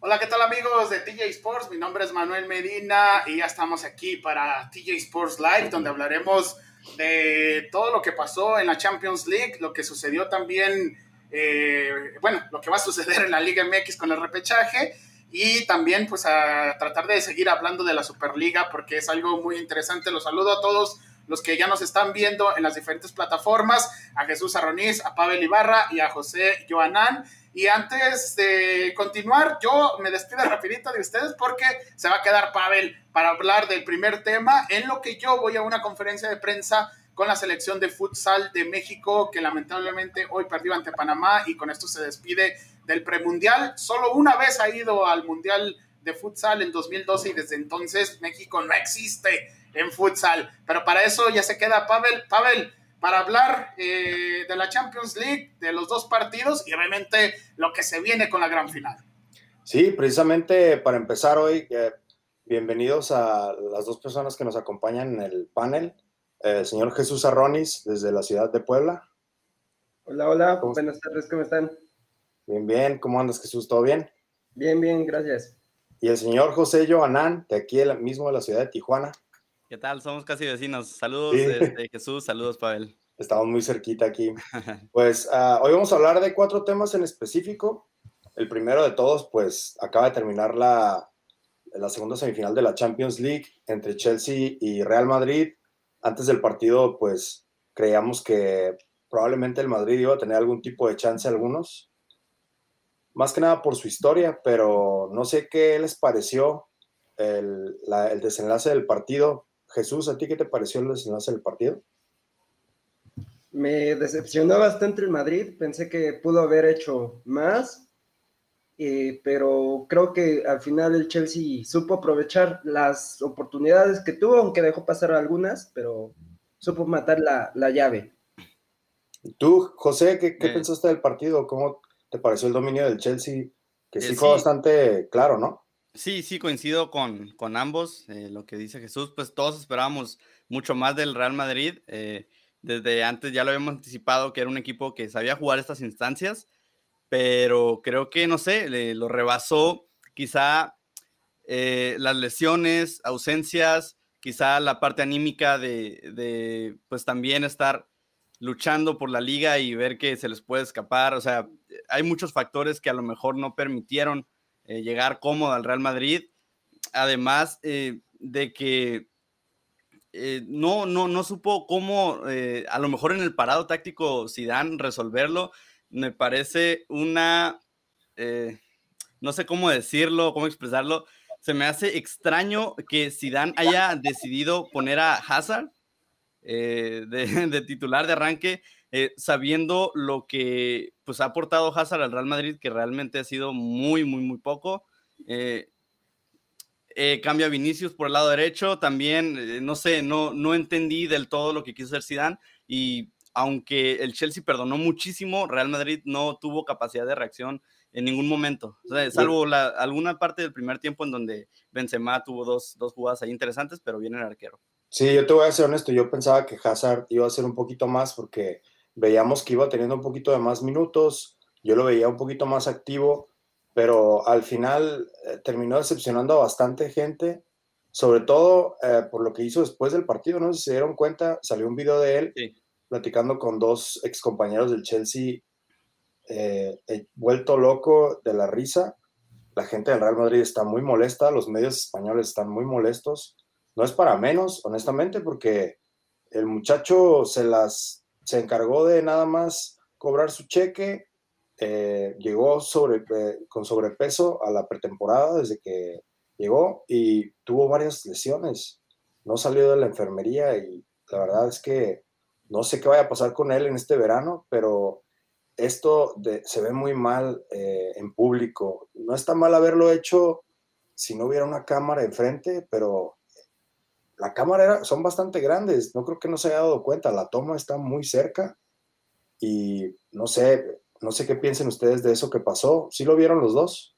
Hola, ¿qué tal amigos de TJ Sports? Mi nombre es Manuel Medina y ya estamos aquí para TJ Sports Live, donde hablaremos de todo lo que pasó en la Champions League, lo que sucedió también, eh, bueno, lo que va a suceder en la Liga MX con el repechaje y también pues a tratar de seguir hablando de la Superliga porque es algo muy interesante. Los saludo a todos los que ya nos están viendo en las diferentes plataformas, a Jesús Arroniz, a Pavel Ibarra y a José Joanán. Y antes de continuar, yo me despido rapidito de ustedes porque se va a quedar Pavel para hablar del primer tema, en lo que yo voy a una conferencia de prensa con la selección de futsal de México, que lamentablemente hoy perdió ante Panamá y con esto se despide del premundial. Solo una vez ha ido al mundial de futsal en 2012 y desde entonces México no existe en futsal. Pero para eso ya se queda Pavel. Pavel, para hablar eh, de la Champions League, de los dos partidos y obviamente lo que se viene con la gran final. Sí, precisamente para empezar hoy, eh, bienvenidos a las dos personas que nos acompañan en el panel. El señor Jesús Arronis, desde la ciudad de Puebla. Hola, hola, buenas tardes, ¿cómo están? Bien, bien, ¿cómo andas Jesús? ¿Todo bien? Bien, bien, gracias. Y el señor José Joanán, de aquí mismo de la ciudad de Tijuana. ¿Qué tal? Somos casi vecinos. Saludos, este, Jesús, saludos, Pavel. Estamos muy cerquita aquí. Pues uh, hoy vamos a hablar de cuatro temas en específico. El primero de todos, pues acaba de terminar la, la segunda semifinal de la Champions League entre Chelsea y Real Madrid. Antes del partido, pues creíamos que probablemente el Madrid iba a tener algún tipo de chance algunos, más que nada por su historia, pero no sé qué les pareció el, el desenlace del partido. Jesús, ¿a ti qué te pareció el desenlace del partido? Me decepcionó bastante el Madrid, pensé que pudo haber hecho más, eh, pero creo que al final el Chelsea supo aprovechar las oportunidades que tuvo, aunque dejó pasar algunas, pero supo matar la, la llave. ¿Tú, José, qué, qué pensaste del partido? ¿Cómo te pareció el dominio del Chelsea? Que sí, eh, fue bastante claro, ¿no? Sí, sí, coincido con, con ambos. Eh, lo que dice Jesús, pues todos esperábamos mucho más del Real Madrid. Eh, desde antes ya lo habíamos anticipado que era un equipo que sabía jugar estas instancias, pero creo que, no sé, lo rebasó quizá eh, las lesiones, ausencias, quizá la parte anímica de, de, pues también estar luchando por la liga y ver que se les puede escapar. O sea, hay muchos factores que a lo mejor no permitieron eh, llegar cómodo al Real Madrid. Además eh, de que eh, no, no, no supo cómo, a lo mejor en el parado táctico Zidane resolverlo. Me parece una, no sé cómo decirlo, cómo expresarlo. Se me hace extraño que Zidane haya decidido poner a Hazard de, de, titular de arranque eh, sabiendo lo que pues, ha aportado Hazard al Real Madrid, que realmente ha sido muy, muy, muy poco. Eh, eh, cambia Vinicius por el lado derecho, también, no sé, no, no entendí del todo lo que quiso hacer Zidane y aunque el Chelsea perdonó muchísimo, Real Madrid no tuvo capacidad de reacción en ningún momento, salvo la, alguna parte del primer tiempo en donde Benzema tuvo dos, dos jugadas ahí interesantes, pero viene el arquero. Sí, yo te voy a ser honesto, yo pensaba que Hazard iba a ser un poquito más porque veíamos que iba teniendo un poquito de más minutos, yo lo veía un poquito más activo, pero al final eh, terminó decepcionando a bastante gente, sobre todo eh, por lo que hizo después del partido, no sé si se dieron cuenta, salió un video de él platicando con dos ex compañeros del Chelsea, eh, vuelto loco de la risa. La gente del Real Madrid está muy molesta, los medios españoles están muy molestos. No es para menos, honestamente, porque el muchacho se las se encargó de nada más cobrar su cheque, eh, llegó eh, con sobrepeso a la pretemporada desde que llegó y tuvo varias lesiones. No salió de la enfermería y la verdad es que no sé qué vaya a pasar con él en este verano, pero esto se ve muy mal eh, en público. No está mal haberlo hecho si no hubiera una cámara enfrente, pero la cámara era, son bastante grandes, no creo que no se haya dado cuenta, la toma está muy cerca y no sé, no sé qué piensen ustedes de eso que pasó. ¿Sí lo vieron los dos?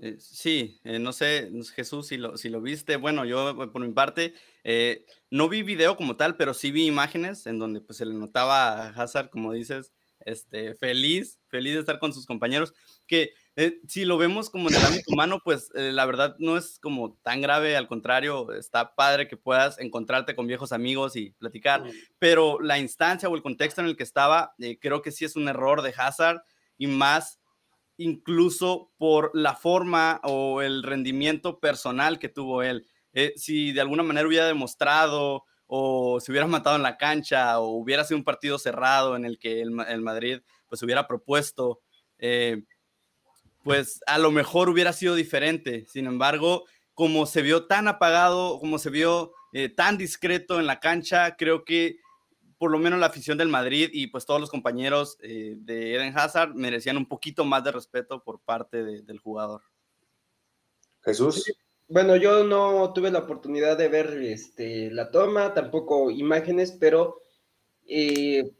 Eh, sí, eh, no sé, Jesús, si lo, si lo viste. Bueno, yo por mi parte eh, no vi video como tal, pero sí vi imágenes en donde pues, se le notaba a Hazard, como dices, este, feliz, feliz de estar con sus compañeros, que Eh, si lo vemos como en el ámbito humano, pues eh, la verdad no es como tan grave, al contrario, está padre que puedas encontrarte con viejos amigos y platicar, pero la instancia o el contexto en el que estaba, eh, creo que sí es un error de Hazard y más incluso por la forma o el rendimiento personal que tuvo él. si de alguna manera hubiera demostrado o se hubiera matado en la cancha o hubiera sido un partido cerrado en el que el, el Madrid pues hubiera propuesto pues a lo mejor hubiera sido diferente. Sin embargo, como se vio tan apagado, como se vio eh, tan discreto en la cancha, creo que por lo menos la afición del Madrid y pues todos los compañeros eh, de Eden Hazard merecían un poquito más de respeto por parte del jugador. Jesús. Bueno, yo no tuve la oportunidad de ver este, la toma, tampoco imágenes, pero eh,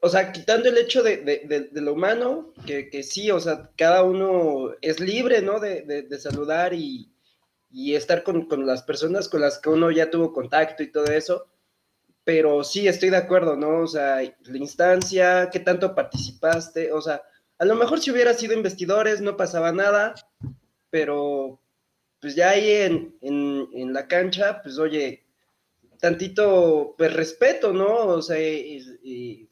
o sea, quitando el hecho de, lo humano, que, sí, o sea, cada uno es libre, ¿no? De, saludar y, estar con, las personas con las que uno ya tuvo contacto y todo eso. Pero sí, estoy de acuerdo, ¿no? O sea, la instancia, qué tanto participaste, o sea, a lo mejor si hubiera sido investidores no pasaba nada, pero pues ya ahí en, en la cancha, pues oye, tantito, pues respeto, ¿no? O sea, y,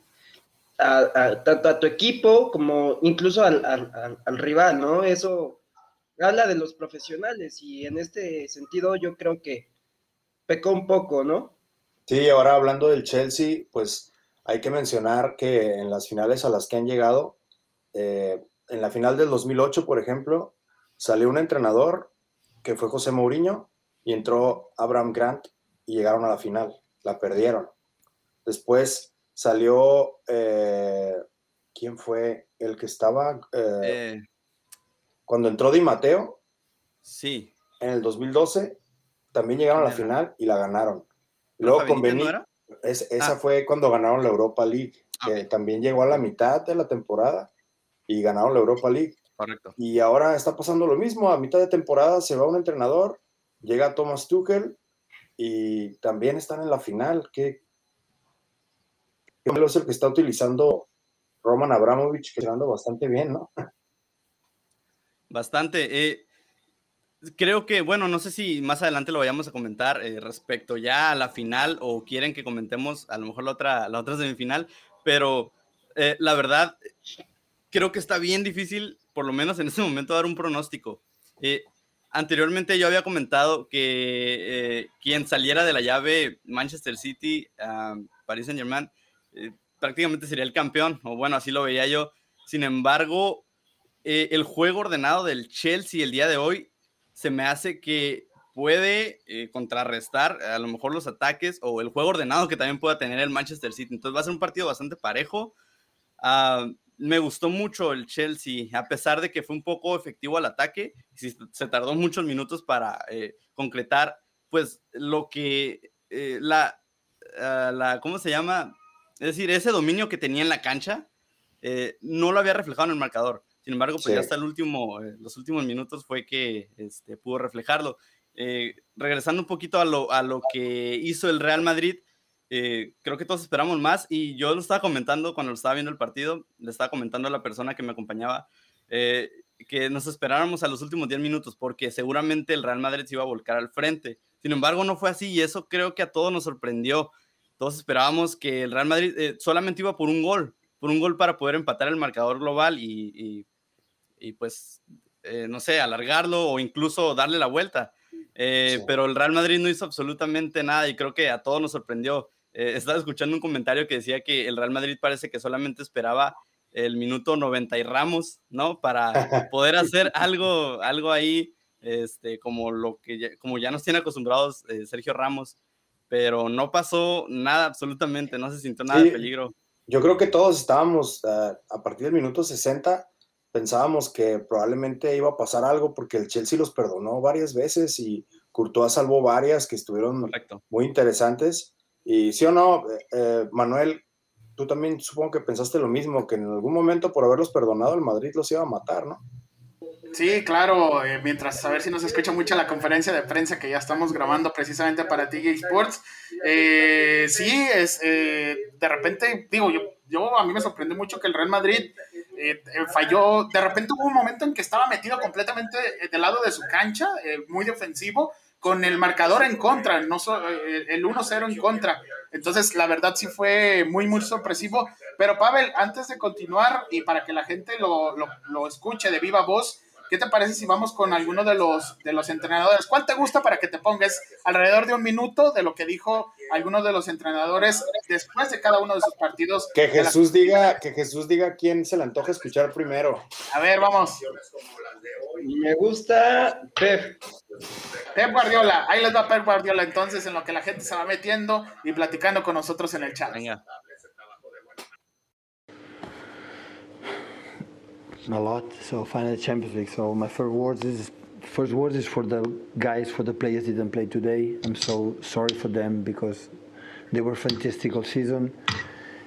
a, tanto a tu equipo como incluso al, rival, ¿no? Eso habla de los profesionales y en este sentido yo creo que pecó un poco, ¿no? Sí, ahora hablando del Chelsea, pues hay que mencionar que en las finales a las que han llegado, eh, en la final del 2008, por ejemplo, salió un entrenador que fue José Mourinho y entró Abraham Grant y llegaron a la final, la perdieron. Después salió, eh, ¿quién fue el que estaba? Eh, eh. cuando entró Di Mateo. Sí. En el 2012 también llegaron a la final y la ganaron. Luego con esa ah. fue cuando ganaron la Europa League, que también llegó a la mitad de la temporada y ganaron la Europa League. Correcto. Y ahora está pasando lo mismo, a mitad de temporada se va un entrenador, llega Thomas Tuchel y también están en la final. ¿Qué, es el que está utilizando Roman Abramovich, que está bastante bien, ¿no? Bastante. Eh, creo que, bueno, no sé si más adelante lo vayamos a comentar eh, respecto ya a la final o quieren que comentemos a lo mejor la otra, la otra semifinal, pero eh, la verdad, creo que está bien difícil, por lo menos en este momento, dar un pronóstico. anteriormente yo había comentado que quien saliera de la llave Manchester City, Paris Saint Germain, eh, prácticamente sería el campeón, o bueno, así lo veía yo. Sin embargo, eh, el juego ordenado del Chelsea el día de hoy se me hace que puede eh, contrarrestar a lo mejor los ataques o el juego ordenado que también pueda tener el Manchester City. Entonces va a ser un partido bastante parejo. Ah, me gustó mucho el Chelsea, a pesar de que fue un poco efectivo al ataque, se tardó muchos minutos para concretar, pues lo que la, ah, la, ¿cómo se llama? Es decir, ese dominio que tenía en la cancha eh, no lo había reflejado en el marcador. Sin embargo, pues ya hasta el último, eh, los últimos minutos fue que este, pudo reflejarlo. Eh, regresando un poquito a lo, a lo que hizo el Real Madrid, creo que todos esperamos más y yo lo estaba comentando cuando lo estaba viendo el partido, le estaba comentando a la persona que me acompañaba que nos esperáramos a los últimos 10 minutos porque seguramente el Real Madrid se iba a volcar al frente. Sin embargo, no fue así y eso creo que a todos nos sorprendió todos esperábamos que el Real Madrid eh, solamente iba por un gol, por un gol para poder empatar el marcador global y, pues, eh, no sé, alargarlo o incluso darle la vuelta. Eh, pero el Real Madrid no hizo absolutamente nada y creo que a todos nos sorprendió. estaba escuchando un comentario que decía que el Real Madrid parece que solamente esperaba el minuto 90 y Ramos, ¿no? Para poder hacer algo, algo ahí, este, como lo que ya, como ya nos tiene acostumbrados Sergio Ramos pero no pasó nada absolutamente, no se sintió nada de peligro. Yo creo que todos estábamos, eh, a partir del minuto 60, pensábamos que probablemente iba a pasar algo porque el Chelsea los perdonó varias veces y Courtois salvó varias que estuvieron muy interesantes. Y sí o no, eh, eh, Manuel, tú también supongo que pensaste lo mismo, que en algún momento por haberlos perdonado el Madrid los iba a matar, ¿no? Sí, claro, eh, mientras a ver si nos escucha mucho la conferencia de prensa que ya estamos grabando precisamente para TJ Sports. Eh, sí, es eh, de repente, digo, yo, yo a mí me sorprendió mucho que el Real Madrid eh, falló, de repente hubo un momento en que estaba metido completamente del lado de su cancha, muy defensivo, con el marcador en contra, no el 1-0 en contra. Entonces, la verdad sí fue muy, muy sorpresivo. Pero, Pavel, antes de continuar y para que la gente lo, lo, lo escuche de viva voz, ¿Qué te parece si vamos con alguno de los, de los entrenadores? ¿Cuál te gusta para que te pongas alrededor de un minuto de lo que dijo alguno de los entrenadores después de cada uno de sus partidos? Que Jesús diga, que Jesús diga quién se le antoja escuchar primero. A ver, vamos. Me gusta Pep. Pep Guardiola, ahí les va Pep Guardiola entonces en lo que la gente se va metiendo y platicando con nosotros en el chat. Venga. A lot. So finally Champions League. So my first words is first words is for the guys, for the players didn't play today. I'm so sorry for them because they were fantastic all season.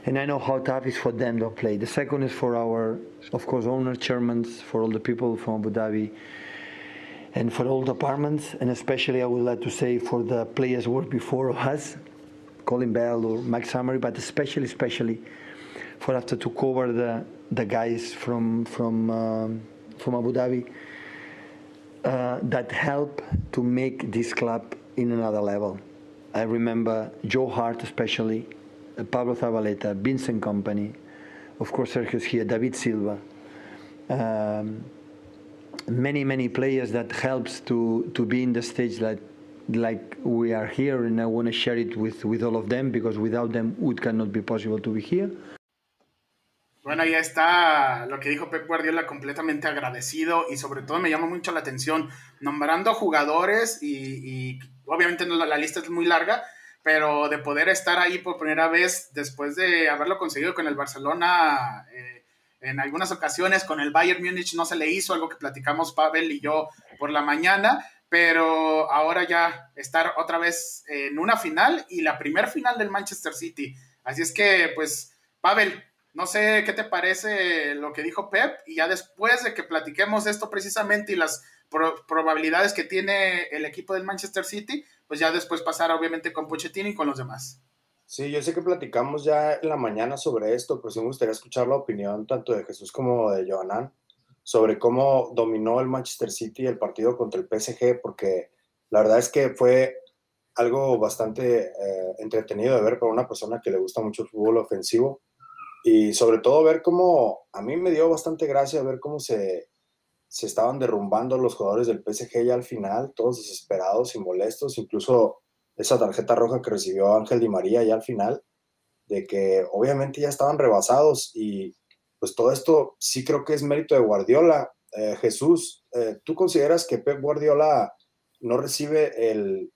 And I know how tough is for them to play. The second is for our, of course, owner, chairmen, for all the people from Abu Dhabi, and for all departments, and especially I would like to say for the players who were before us, Colin Bell or Max Summary, but especially, especially for after to cover the the guys from from um, from Abu Dhabi uh, that help to make this club in another level. I remember Joe Hart, especially uh, Pablo Zabaleta, Vincent Company, of course Sergio's here, David Silva. Um, many many players that helps to to be in the stage that like we are here and I want to share it with with all of them because without them it cannot be possible to be here. Bueno, ya está lo que dijo Pep Guardiola, completamente agradecido y sobre todo me llama mucho la atención, nombrando jugadores y, obviamente la, lista es muy larga, pero de poder estar ahí por primera vez después de haberlo conseguido con el Barcelona eh, en algunas ocasiones, con el Bayern Múnich no se le hizo, algo que platicamos Pavel y yo por la mañana, pero ahora ya estar otra vez en una final y la primer final del Manchester City. Así es que, pues, Pavel, no sé qué te parece lo que dijo Pep y ya después de que platiquemos esto precisamente y las probabilidades que tiene el equipo del Manchester City, pues ya después pasar obviamente con Pochettino y con los demás. Sí, yo sé que platicamos ya en la mañana sobre esto, pues me gustaría escuchar la opinión tanto de Jesús como de Johanan sobre cómo dominó el Manchester City el partido contra el PSG, porque la verdad es que fue algo bastante eh, entretenido de ver para una persona que le gusta mucho el fútbol ofensivo y sobre todo ver cómo, a mí me dio bastante gracia ver cómo se, se estaban derrumbando los jugadores del PSG ya al final, todos desesperados y molestos, incluso esa tarjeta roja que recibió Ángel Di María ya al final, de que obviamente ya estaban rebasados y pues todo esto sí creo que es mérito de Guardiola. Eh, Jesús, eh, ¿tú consideras que Pep Guardiola no recibe el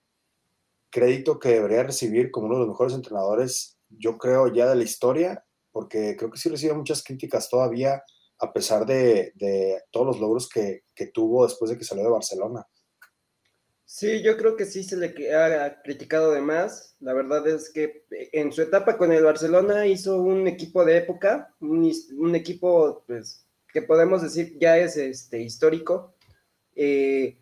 crédito que debería recibir como uno de los mejores entrenadores, yo creo, ya de la historia? Porque creo que sí recibe muchas críticas todavía, a pesar de, todos los logros que, tuvo después de que salió de Barcelona. Sí, yo creo que sí se le ha criticado de más. La verdad es que en su etapa con el Barcelona hizo un equipo de época, un, equipo pues, que podemos decir ya es este, histórico. Eh,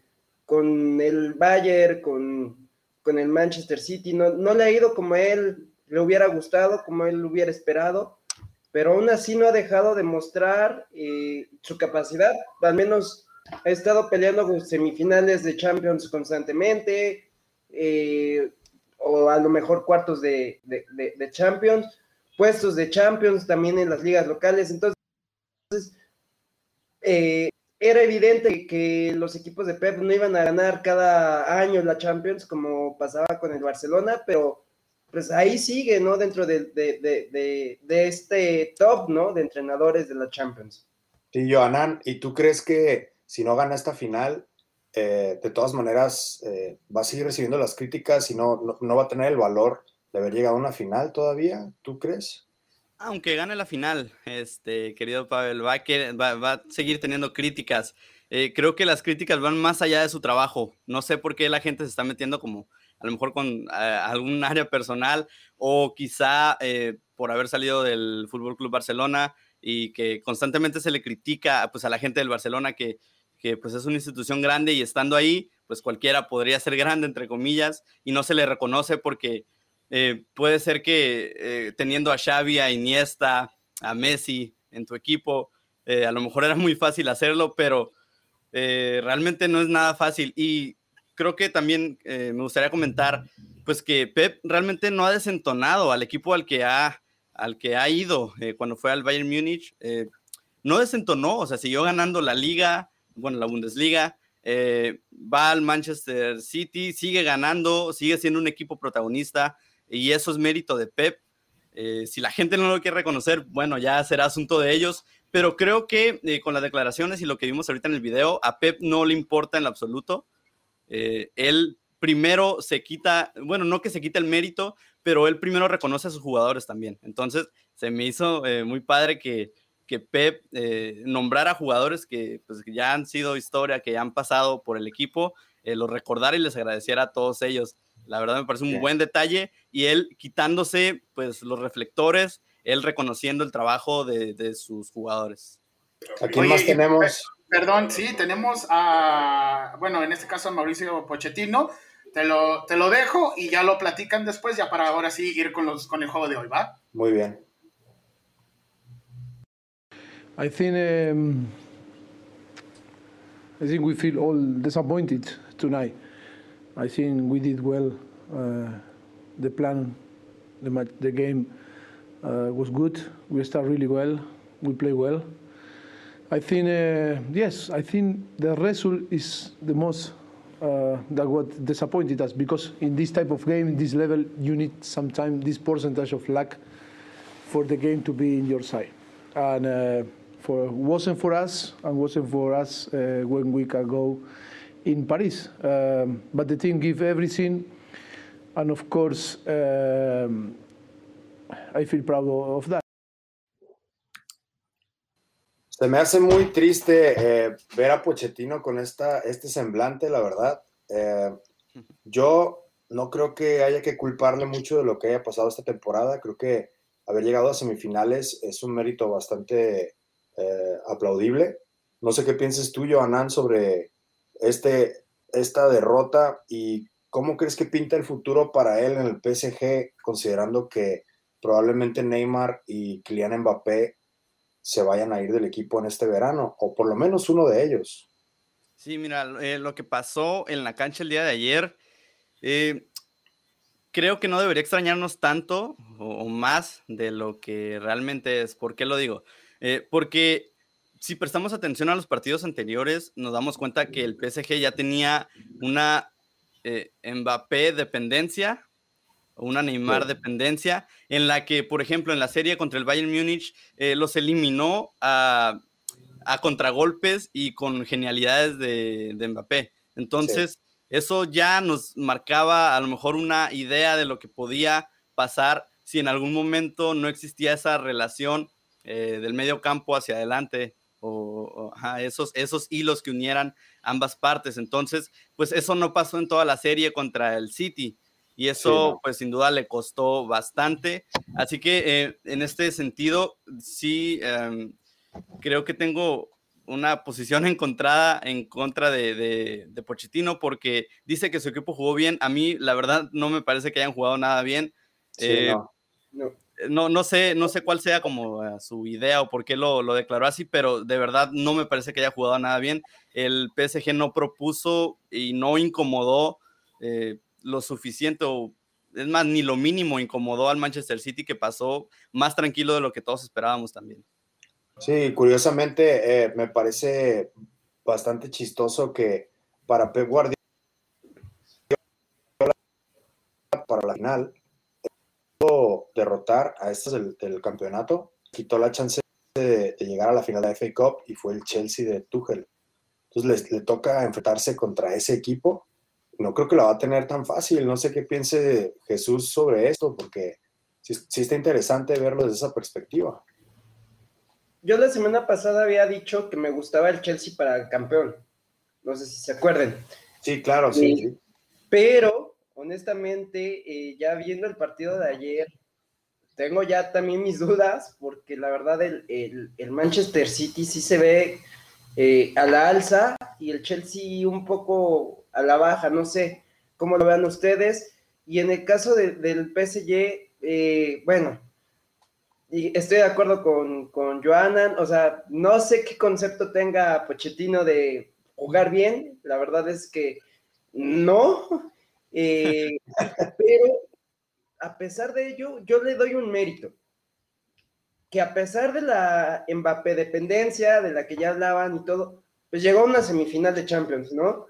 con el Bayern, con, con, el Manchester City, no, no le ha ido como él le hubiera gustado, como él hubiera esperado pero aún así no ha dejado de mostrar eh, su capacidad, al menos ha estado peleando semifinales de Champions constantemente, eh, o a lo mejor cuartos de, Champions, puestos de Champions también en las ligas locales, entonces eh, era evidente que los equipos de Pep no iban a ganar cada año la Champions como pasaba con el Barcelona, pero pues ahí sigue, ¿no? Dentro de, este top, ¿no? De entrenadores de la Champions. Sí, Johanan, ¿y tú crees que si no gana esta final, eh, de todas maneras eh, va a seguir recibiendo las críticas y no, no, va a tener el valor de haber llegado a una final todavía? ¿Tú crees? Aunque gane la final, este querido Pavel, va a, va, a seguir teniendo críticas. Eh, creo que las críticas van más allá de su trabajo. No sé por qué la gente se está metiendo como a lo mejor con eh, algún área personal o quizá eh, por haber salido del Fútbol Club Barcelona y que constantemente se le critica pues, a la gente del Barcelona que, que pues, es una institución grande y estando ahí, pues cualquiera podría ser grande, entre comillas, y no se le reconoce porque eh, puede ser que teniendo a Xavi, a Iniesta, a Messi en tu equipo, a lo mejor era muy fácil hacerlo, pero realmente no es nada fácil. Y creo que también me gustaría comentar, pues que Pep realmente no ha desentonado al equipo al que ha, al que ha ido cuando fue al Bayern Múnich. no desentonó, o sea, siguió ganando la liga, bueno, la Bundesliga, eh, va al Manchester City, sigue ganando, sigue siendo un equipo protagonista y eso es mérito de Pep. Eh, si la gente no lo quiere reconocer, bueno, ya será asunto de ellos, pero creo que eh, con las declaraciones y lo que vimos ahorita en el video, a Pep no le importa en lo absoluto. Él primero se quita, bueno, no que se quite el mérito, pero él primero reconoce a sus jugadores también. Entonces, se me hizo muy padre que, que Pep eh, nombrara jugadores que, pues, ya han sido historia, que ya han pasado por el equipo, eh, los recordara y les agradeciera a todos ellos. La verdad me parece un buen detalle y él quitándose pues los reflectores, él reconociendo el trabajo de, sus jugadores. Aquí más tenemos. Perdón, sí, tenemos a, bueno, en este caso a Mauricio Pochettino. Te lo, te lo dejo y ya lo platican después, ya para ahora sí ir con, los, con el juego de hoy, ¿va? Muy bien. I think um, I think we feel all disappointed tonight. I think we did well. Uh, the plan, the match, the game uh, was good. We start really well. We play well. I think uh, yes. I think the result is the most uh, that what disappointed us because in this type of game, this level, you need sometimes this percentage of luck for the game to be in your side. And uh, for wasn't for us and wasn't for us uh, one week ago in Paris. Um, but the team gave everything, and of course, um, I feel proud of that. Se me hace muy triste eh, ver a Pochettino con esta, este semblante, la verdad. Eh, yo no creo que haya que culparle mucho de lo que haya pasado esta temporada. Creo que haber llegado a semifinales es un mérito bastante eh, aplaudible. No sé qué pienses tú, Johanan, sobre este, esta derrota y cómo crees que pinta el futuro para él en el PSG, considerando que probablemente Neymar y Kylian Mbappé se vayan a ir del equipo en este verano, o por lo menos uno de ellos. Sí, mira, eh, lo que pasó en la cancha el día de ayer, eh, creo que no debería extrañarnos tanto o, más de lo que realmente es. ¿Por qué lo digo? Eh, porque si prestamos atención a los partidos anteriores, nos damos cuenta que el PSG ya tenía una eh, Mbappé dependencia, una Neymar dependencia, en la que, por ejemplo, en la serie contra el Bayern Múnich, eh, los eliminó a, contragolpes y con genialidades de, Mbappé. Entonces, eso ya nos marcaba a lo mejor una idea de lo que podía pasar si en algún momento no existía esa relación eh, del medio campo hacia adelante o, esos, esos hilos que unieran ambas partes. Entonces, pues eso no pasó en toda la serie contra el City y eso pues sin duda le costó bastante. Así que eh, en este sentido, sí, em, creo que tengo una posición encontrada en contra de, de, Pochettino porque dice que su equipo jugó bien. A mí, la verdad, no me parece que hayan jugado nada bien. Eh, no no, no, sé, no sé cuál sea como eh, su idea o por qué lo, declaró así, pero de verdad no me parece que haya jugado nada bien. El PSG no propuso y no incomodó eh, lo suficiente, o es más, ni lo mínimo incomodó al Manchester City que pasó más tranquilo de lo que todos esperábamos también. Sí, curiosamente eh, me parece bastante chistoso que para Pep Guardiola para la final derrotar a estos del, campeonato, quitó la chance de, llegar a la final de la FA Cup y fue el Chelsea de Tuchel. Entonces le, toca enfrentarse contra ese equipo. No creo que lo va a tener tan fácil. No sé qué piense Jesús sobre esto, porque sí, está interesante verlo desde esa perspectiva. Yo la semana pasada había dicho que me gustaba el Chelsea para el campeón. No sé si se acuerden. Sí, claro, sí. Pero honestamente, eh, ya viendo el partido de ayer, tengo ya también mis dudas, porque la verdad el, Manchester City sí se ve eh, a la alza y el Chelsea un poco a la baja, no sé cómo lo vean ustedes. Y en el caso del PSG, eh, bueno, y estoy de acuerdo con, con o sea, no sé qué concepto tenga Pochettino de jugar bien, la verdad es que no, eh, pero a pesar de ello, yo le doy un mérito, que a pesar de la Mbappé dependencia, de la que ya hablaban y todo, pues llegó a una semifinal de Champions, ¿no?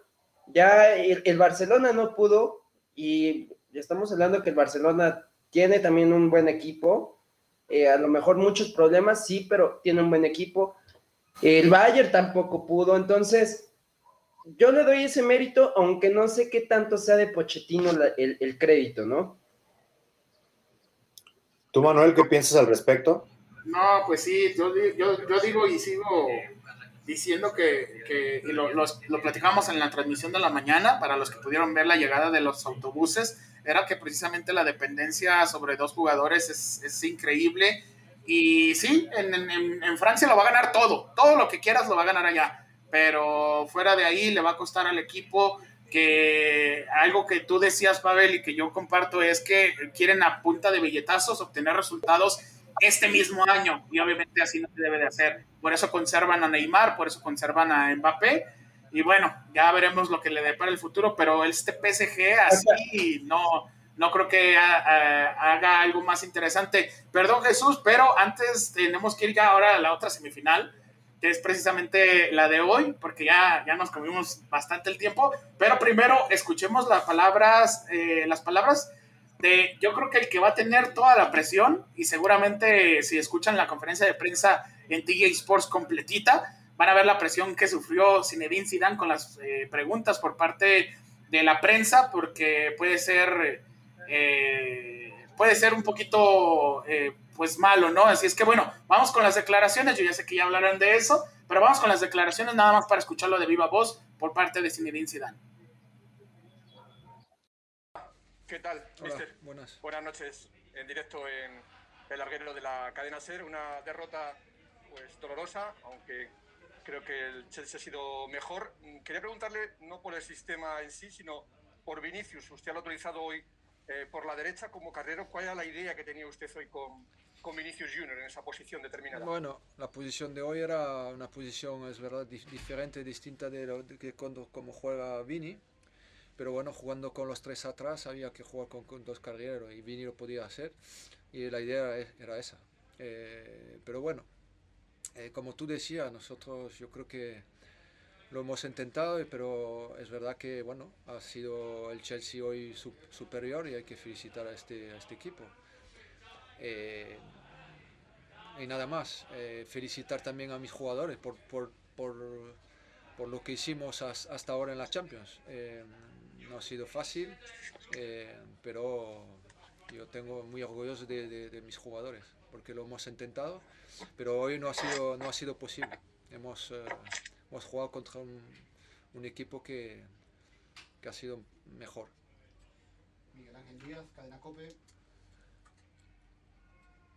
Ya el, el Barcelona no pudo y estamos hablando que el Barcelona tiene también un buen equipo, eh, a lo mejor muchos problemas, sí, pero tiene un buen equipo. El Bayern tampoco pudo, entonces yo le doy ese mérito, aunque no sé qué tanto sea de Pochettino el, crédito, ¿no? ¿Tú, Manuel, qué piensas al respecto? No, pues sí, yo, digo y sigo diciendo que, lo, lo, platicamos en la transmisión de la mañana, para los que pudieron ver la llegada de los autobuses, era que precisamente la dependencia sobre dos jugadores es, increíble. Y sí, en, Francia lo va a ganar todo, todo lo que quieras lo va a ganar allá, pero fuera de ahí le va a costar al equipo que algo que tú decías, Pavel, y que yo comparto es que quieren a punta de billetazos obtener resultados este mismo año, y obviamente así no se debe de hacer. Por eso conservan a Neymar, por eso conservan a Mbappé, y bueno, ya veremos lo que le dé para el futuro, pero este PSG así no, no creo que haga algo más interesante. Perdón Jesús, pero antes tenemos que ir ya ahora a la otra semifinal, que es precisamente la de hoy, porque ya, ya nos comimos bastante el tiempo, pero primero escuchemos las palabras, eh, las palabras yo creo que el que va a tener toda la presión, y seguramente si escuchan la conferencia de prensa en TJ Sports completita, van a ver la presión que sufrió Zinedine Zidane con las eh, preguntas por parte de la prensa, porque puede ser, eh, puede ser un poquito, eh, pues malo, ¿no? Así es que bueno, vamos con las declaraciones. Yo ya sé que ya hablarán de eso, pero vamos con las declaraciones nada más para escucharlo de viva voz por parte de Zinedine Zidane. ¿Qué tal, mister? Buenas. Buenas noches en directo en el larguero de la cadena SER. Una derrota pues dolorosa, aunque creo que el Chelsea ha sido mejor. Mm, quería preguntarle, no por el sistema en sí, sino por Vinicius. Usted lo ha autorizado hoy eh, por la derecha como carrero. ¿Cuál era la idea que tenía usted hoy con, con Vinicius Junior en esa posición determinada? Bueno, la posición de hoy era una posición, es verdad, diferente, distinta de, lo, que cuando como juega Vini. Pero bueno, jugando con los tres atrás había que jugar con, dos carreros y Vini lo podía hacer. Y la idea era esa. Eh, pero bueno, eh, como tú decías, nosotros yo creo que lo hemos intentado, pero es verdad que bueno, ha sido el Chelsea hoy superior y hay que felicitar a este, este equipo. Eh, y nada más, eh, felicitar también a mis jugadores por, por, por lo que hicimos hasta ahora en la Champions. No ha sido fácil, pero yo tengo muy orgulloso de, de mis jugadores porque lo hemos intentado pero hoy no ha sido, no ha sido posible. Hemos, eh, hemos jugado contra un, un equipo que, que, ha sido mejor. Miguel Ángel Díaz, Cadena Cope.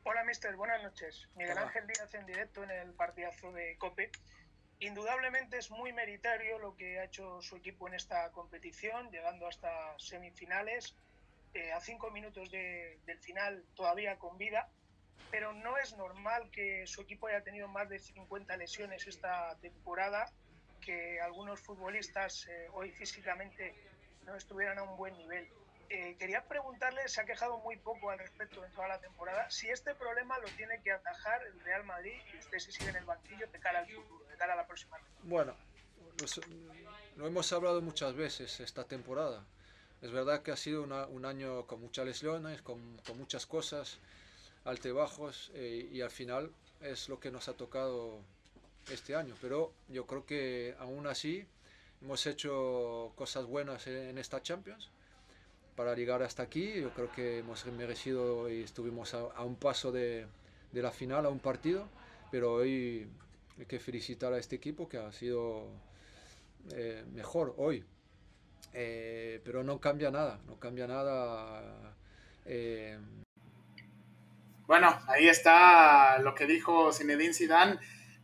Hola, mister, buenas noches. Miguel Ángel Díaz en directo en el partidazo de Cope. Indudablemente es muy meritorio lo que ha hecho su equipo en esta competición, llegando hasta semifinales, eh, a cinco minutos de, del final todavía con vida pero no es normal que su equipo haya tenido más de 50 lesiones esta temporada, que algunos futbolistas eh, hoy físicamente no estuvieran a un buen nivel. Eh, quería preguntarle, se ha quejado muy poco al respecto en toda la temporada, si este problema lo tiene que atajar el Real Madrid y usted si sigue en el banquillo de cara al futuro, de cara a la próxima temporada. Bueno, lo hemos hablado muchas veces esta temporada. Es verdad que ha sido un año con muchas lesiones, con, con muchas cosas altibajos eh, y al final es lo que nos ha tocado este año. Pero yo creo que aún así hemos hecho cosas buenas en esta Champions para llegar hasta aquí. Yo creo que hemos merecido y estuvimos a, un paso de, la final, a un partido. Pero hoy hay que felicitar a este equipo que ha sido eh, mejor hoy. Eh, pero no cambia nada, no cambia nada. Bueno, ahí está lo que dijo Zinedine Zidane.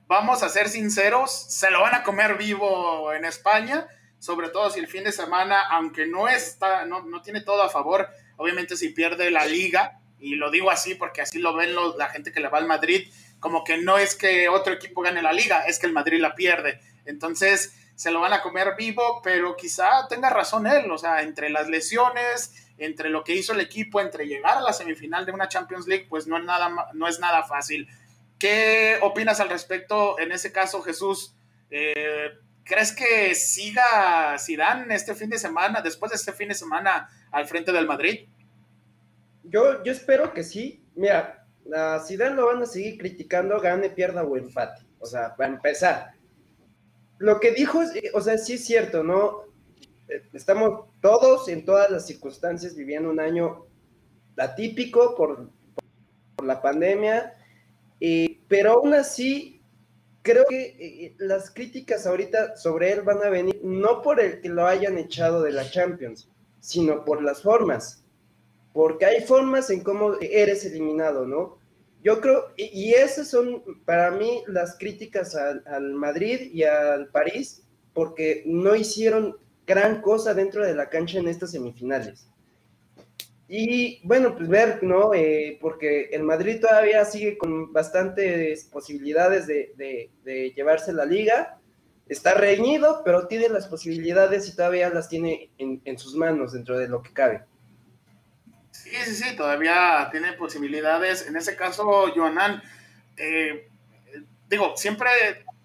Vamos a ser sinceros, se lo van a comer vivo en España, sobre todo si el fin de semana, aunque no está, no, no tiene todo a favor, obviamente si pierde la liga y lo digo así porque así lo ven la gente que le va al Madrid, como que no es que otro equipo gane la liga, es que el Madrid la pierde. Entonces se lo van a comer vivo, pero quizá tenga razón él, o sea, entre las lesiones, entre lo que hizo el equipo, entre llegar a la semifinal de una Champions League, pues no es nada, no es nada fácil. ¿Qué opinas al respecto en ese caso, Jesús? Eh, ¿Crees que siga Zidane este fin de semana, después de este fin de semana, al frente del Madrid? Yo, yo espero que sí. Mira, a Zidane lo van a seguir criticando, gane, pierda o empate. O sea, para empezar. Lo que dijo, o sea, sí es cierto, ¿no? Eh, estamos todos en todas las circunstancias viviendo un año atípico por, por la pandemia, eh, pero aún así creo que eh, las críticas ahorita sobre él van a venir no por el que lo hayan echado de la Champions, sino por las formas, porque hay formas en cómo eres eliminado, ¿no? Yo creo, y, esas son para mí las críticas al, al Madrid y al París, porque no hicieron gran cosa dentro de la cancha en estas semifinales. Y bueno, pues ver, ¿no? Eh, porque el Madrid todavía sigue con bastantes posibilidades de, llevarse la liga. Está reñido, pero tiene las posibilidades y todavía las tiene en, sus manos dentro de lo que cabe. Sí, sí, sí, todavía tiene posibilidades. En ese caso, Joanan, eh, digo, siempre,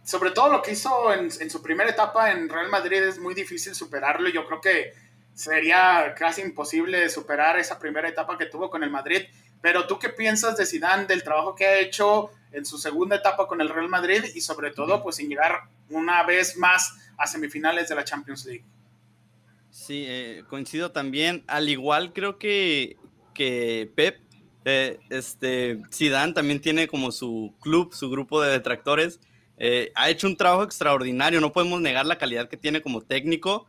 sobre todo lo que hizo en, en su primera etapa en Real Madrid es muy difícil superarlo. Yo creo que sería casi imposible superar esa primera etapa que tuvo con el Madrid. Pero tú qué piensas de Zidane, del trabajo que ha hecho en su segunda etapa con el Real Madrid y sobre todo pues en llegar una vez más a semifinales de la Champions League? Sí, eh, coincido también. Al igual creo que, que Pep, eh, este, Zidane también tiene como su club, su grupo de detractores. Eh, ha hecho un trabajo extraordinario, no podemos negar la calidad que tiene como técnico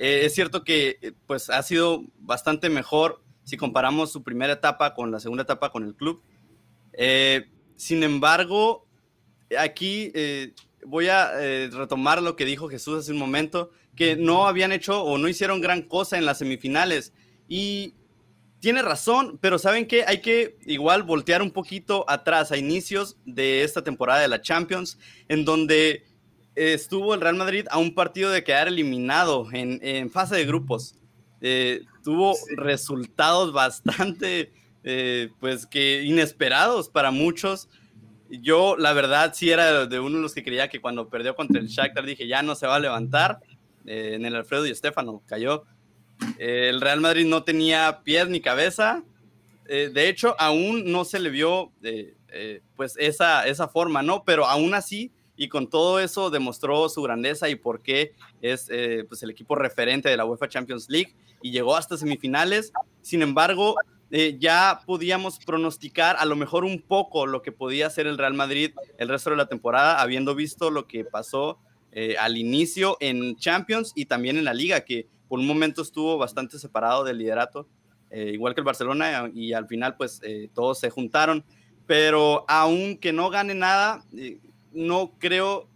eh, es cierto que eh, pues ha sido bastante mejor si comparamos su primera etapa con la segunda etapa con el club. Eh, sin embargo, aquí voy a retomar lo que dijo Jesús hace un momento, que no habían hecho o no hicieron gran cosa en las semifinales. Y tiene razón, pero ¿saben qué? Hay que igual voltear un poquito atrás, a inicios de esta temporada de la Champions, en donde estuvo el Real Madrid a un partido de quedar eliminado en, fase de grupos. Eh, tuvo resultados bastante, eh, pues que inesperados para muchos. Yo, la verdad, sí era de uno de los que creía que cuando perdió contra el Shakhtar dije, ya no se va a levantar. Eh, en el Alfredo y Estefano cayó. el Real Madrid no tenía pies ni cabeza. de hecho, aún no se le vio, pues, esa, esa forma, ¿no? Pero aún así, y con todo eso demostró su grandeza y por qué es eh, pues el equipo referente de la UEFA Champions League y llegó hasta semifinales. Sin embargo, eh, ya podíamos pronosticar a lo mejor un poco lo que podía hacer el Real Madrid el resto de la temporada, habiendo visto lo que pasó eh, al inicio en Champions y también en la liga, que por un momento estuvo bastante separado del liderato, igual que el Barcelona, y al final pues todos se juntaron. Pero aunque no gane nada, no creo,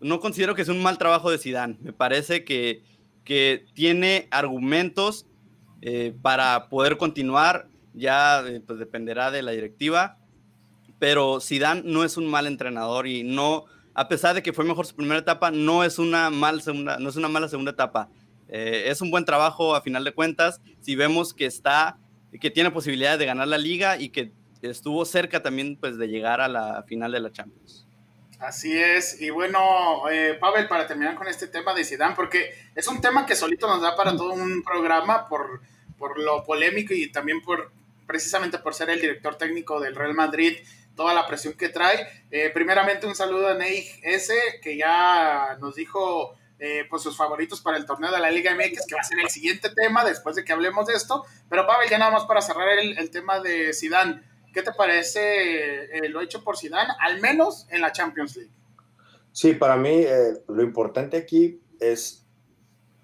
no considero que es un mal trabajo de Zidane. Me parece que, que tiene argumentos eh, para poder continuar. Ya eh, pues dependerá de la directiva. Pero Zidane no es un mal entrenador y no, a pesar de que fue mejor su primera etapa, no es una, mal segunda, no es una mala segunda etapa. Eh, es un buen trabajo a final de cuentas. Si vemos que está, que tiene posibilidades de ganar la liga y que estuvo cerca también pues de llegar a la final de la Champions. Así es, y bueno, eh, Pavel, para terminar con este tema de Zidane, porque es un tema que solito nos da para todo un programa por, por lo polémico y también por precisamente por ser el director técnico del Real Madrid, toda la presión que trae. Eh, primeramente un saludo a Ney S, que ya nos dijo eh, pues sus favoritos para el torneo de la Liga MX, que va a ser el siguiente tema después de que hablemos de esto. Pero Pavel, ya nada más para cerrar el, el tema de Zidane. ¿Qué te parece eh, lo hecho por Zidane, al menos en la Champions League? Sí, para mí eh, lo importante aquí es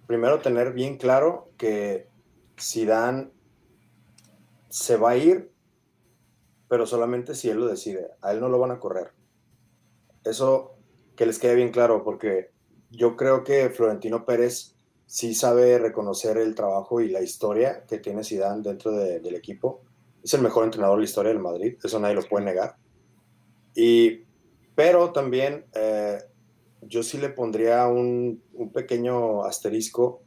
primero tener bien claro que Zidane se va a ir, pero solamente si él lo decide. A él no lo van a correr. Eso que les quede bien claro, porque yo creo que Florentino Pérez sí sabe reconocer el trabajo y la historia que tiene Zidane dentro del equipo es el mejor entrenador de la historia del Madrid, eso nadie lo puede negar. Y, pero también eh, yo sí le pondría un, pequeño asterisco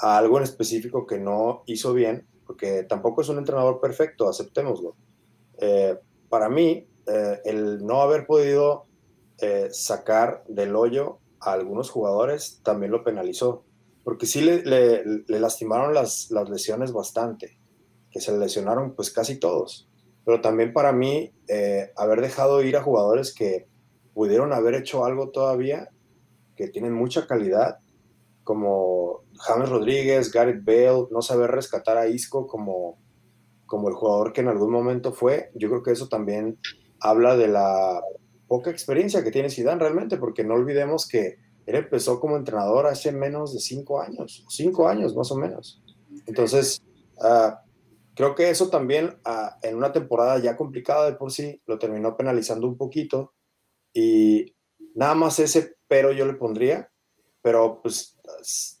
a algo en específico que no hizo bien, porque tampoco es un entrenador perfecto, aceptémoslo. Eh, para mí, eh, el no haber podido sacar del hoyo a algunos jugadores también lo penalizó, porque sí le, lastimaron las, las lesiones bastante que se lesionaron pues casi todos. Pero también para mí, eh, haber dejado ir a jugadores que pudieron haber hecho algo todavía, que tienen mucha calidad, como James Rodríguez, Gareth Bale, no saber rescatar a Isco como, como el jugador que en algún momento fue, yo creo que eso también habla de la poca experiencia que tiene Zidane realmente, porque no olvidemos que él empezó como entrenador hace menos de cinco años, cinco años más o menos. Entonces, uh, Creo que eso también ah, en una temporada ya complicada de por sí lo terminó penalizando un poquito y nada más ese pero yo le pondría, pero pues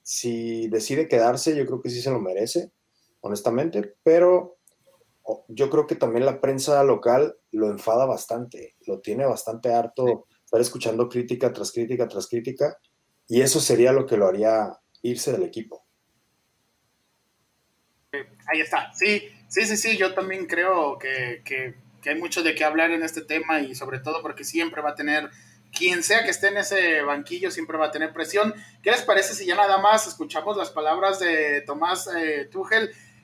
si decide quedarse yo creo que sí se lo merece, honestamente, pero yo creo que también la prensa local lo enfada bastante, lo tiene bastante harto estar escuchando crítica tras crítica tras crítica y eso sería lo que lo haría irse del equipo. Ahí está, sí, sí, sí, sí, yo también creo que, que, hay mucho de qué hablar en este tema y sobre todo porque siempre va a tener, quien sea que esté en ese banquillo, siempre va a tener presión. ¿Qué les parece si ya nada más escuchamos las palabras de Tomás eh?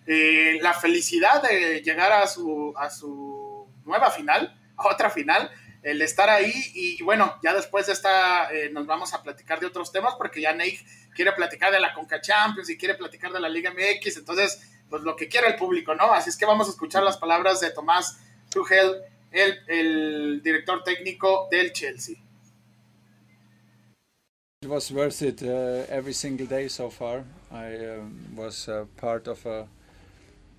Eh, la felicidad de llegar a su, a su nueva final, a otra final, el estar ahí y bueno, ya después de esta eh, nos vamos a platicar de otros temas porque ya Nate quiere platicar de la Conca Champions y quiere platicar de la Liga MX, entonces pues lo que quiera el público, ¿no? Así es que vamos a escuchar las palabras de Tomás Tuchel, el, el director técnico del Chelsea. It was worth it uh, every single day so far. I um, was uh, part of a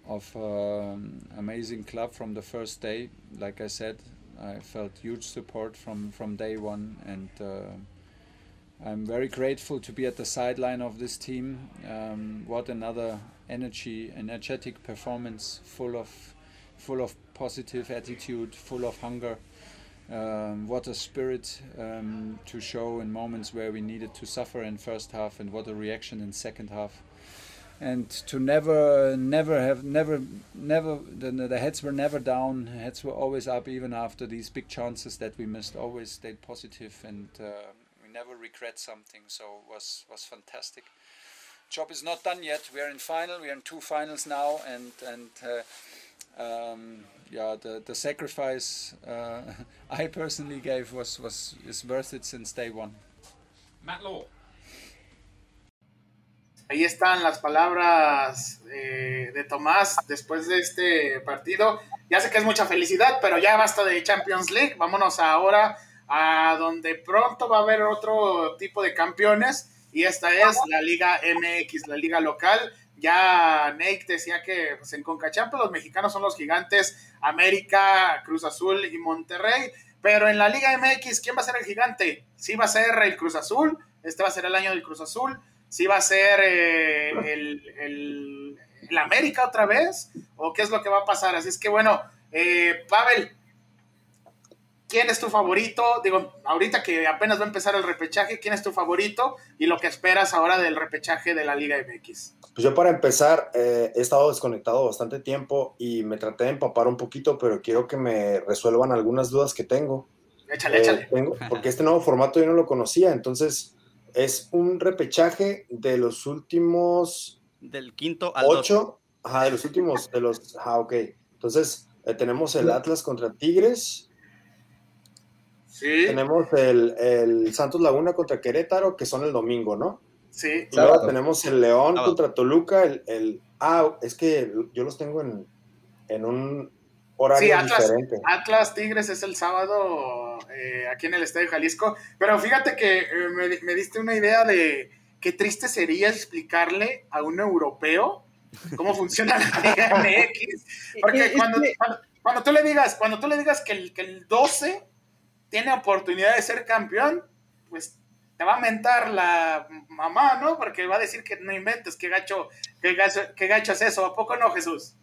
of um, amazing club from the first day. Like I said, I felt huge support from from day one, and uh, I'm very grateful to be at the sideline of this team. Um, what another energy, energetic performance, full of, full of positive attitude, full of hunger. Um, what a spirit um, to show in moments where we needed to suffer in first half, and what a reaction in second half. And to never, never have, never, never, the, the heads were never down. Heads were always up, even after these big chances that we missed. Always stayed positive, and uh, we never regret something. So was was fantastic job is not done yet. We are in final. We are in two finals now, and and uh, um, yeah, the the sacrifice uh, I personally gave was was is worth it since day one. Matt Law. Ahí están las palabras eh, de Tomás después de este partido. Ya sé que es mucha felicidad, pero ya basta de Champions League. Vámonos ahora a donde pronto va a haber otro tipo de campeones y esta es la Liga MX, la liga local. Ya Nate decía que pues, en Concachampions los mexicanos son los gigantes América, Cruz Azul y Monterrey. Pero en la Liga MX, ¿quién va a ser el gigante? Sí va a ser el Cruz Azul, este va a ser el año del Cruz Azul. Sí va a ser eh, el, el, el, América otra vez, o qué es lo que va a pasar. Así es que bueno, eh, Pavel, ¿Quién es tu favorito? Digo, ahorita que apenas va a empezar el repechaje, ¿quién es tu favorito? Y lo que esperas ahora del repechaje de la Liga MX. Pues yo para empezar, eh, he estado desconectado bastante tiempo y me traté de empapar un poquito, pero quiero que me resuelvan algunas dudas que tengo. Échale, échale. Eh, porque este nuevo formato yo no lo conocía, entonces es un repechaje de los últimos... Del quinto al ocho. Ajá, de los últimos, de los... Ah, ok. Entonces eh, tenemos el Atlas contra Tigres, tenemos el, Santos Laguna contra Querétaro, que son el domingo, ¿no? Sí. Y luego tenemos el León contra Toluca, el, Ah, es que yo los tengo en, un horario sí, Atlas, diferente. Atlas Tigres es el sábado eh, aquí en el Estadio Jalisco. Pero fíjate que eh, me, diste una idea de qué triste sería explicarle a un europeo cómo funciona la Liga MX. Porque cuando, cuando, tú le digas, cuando tú le digas que el, que el 12 tiene oportunidad de ser campeón, pues te va a mentar la mamá, ¿no? Porque va a decir que no inventes, qué gacho, qué gacho, qué gacho es eso, ¿a poco no, Jesús?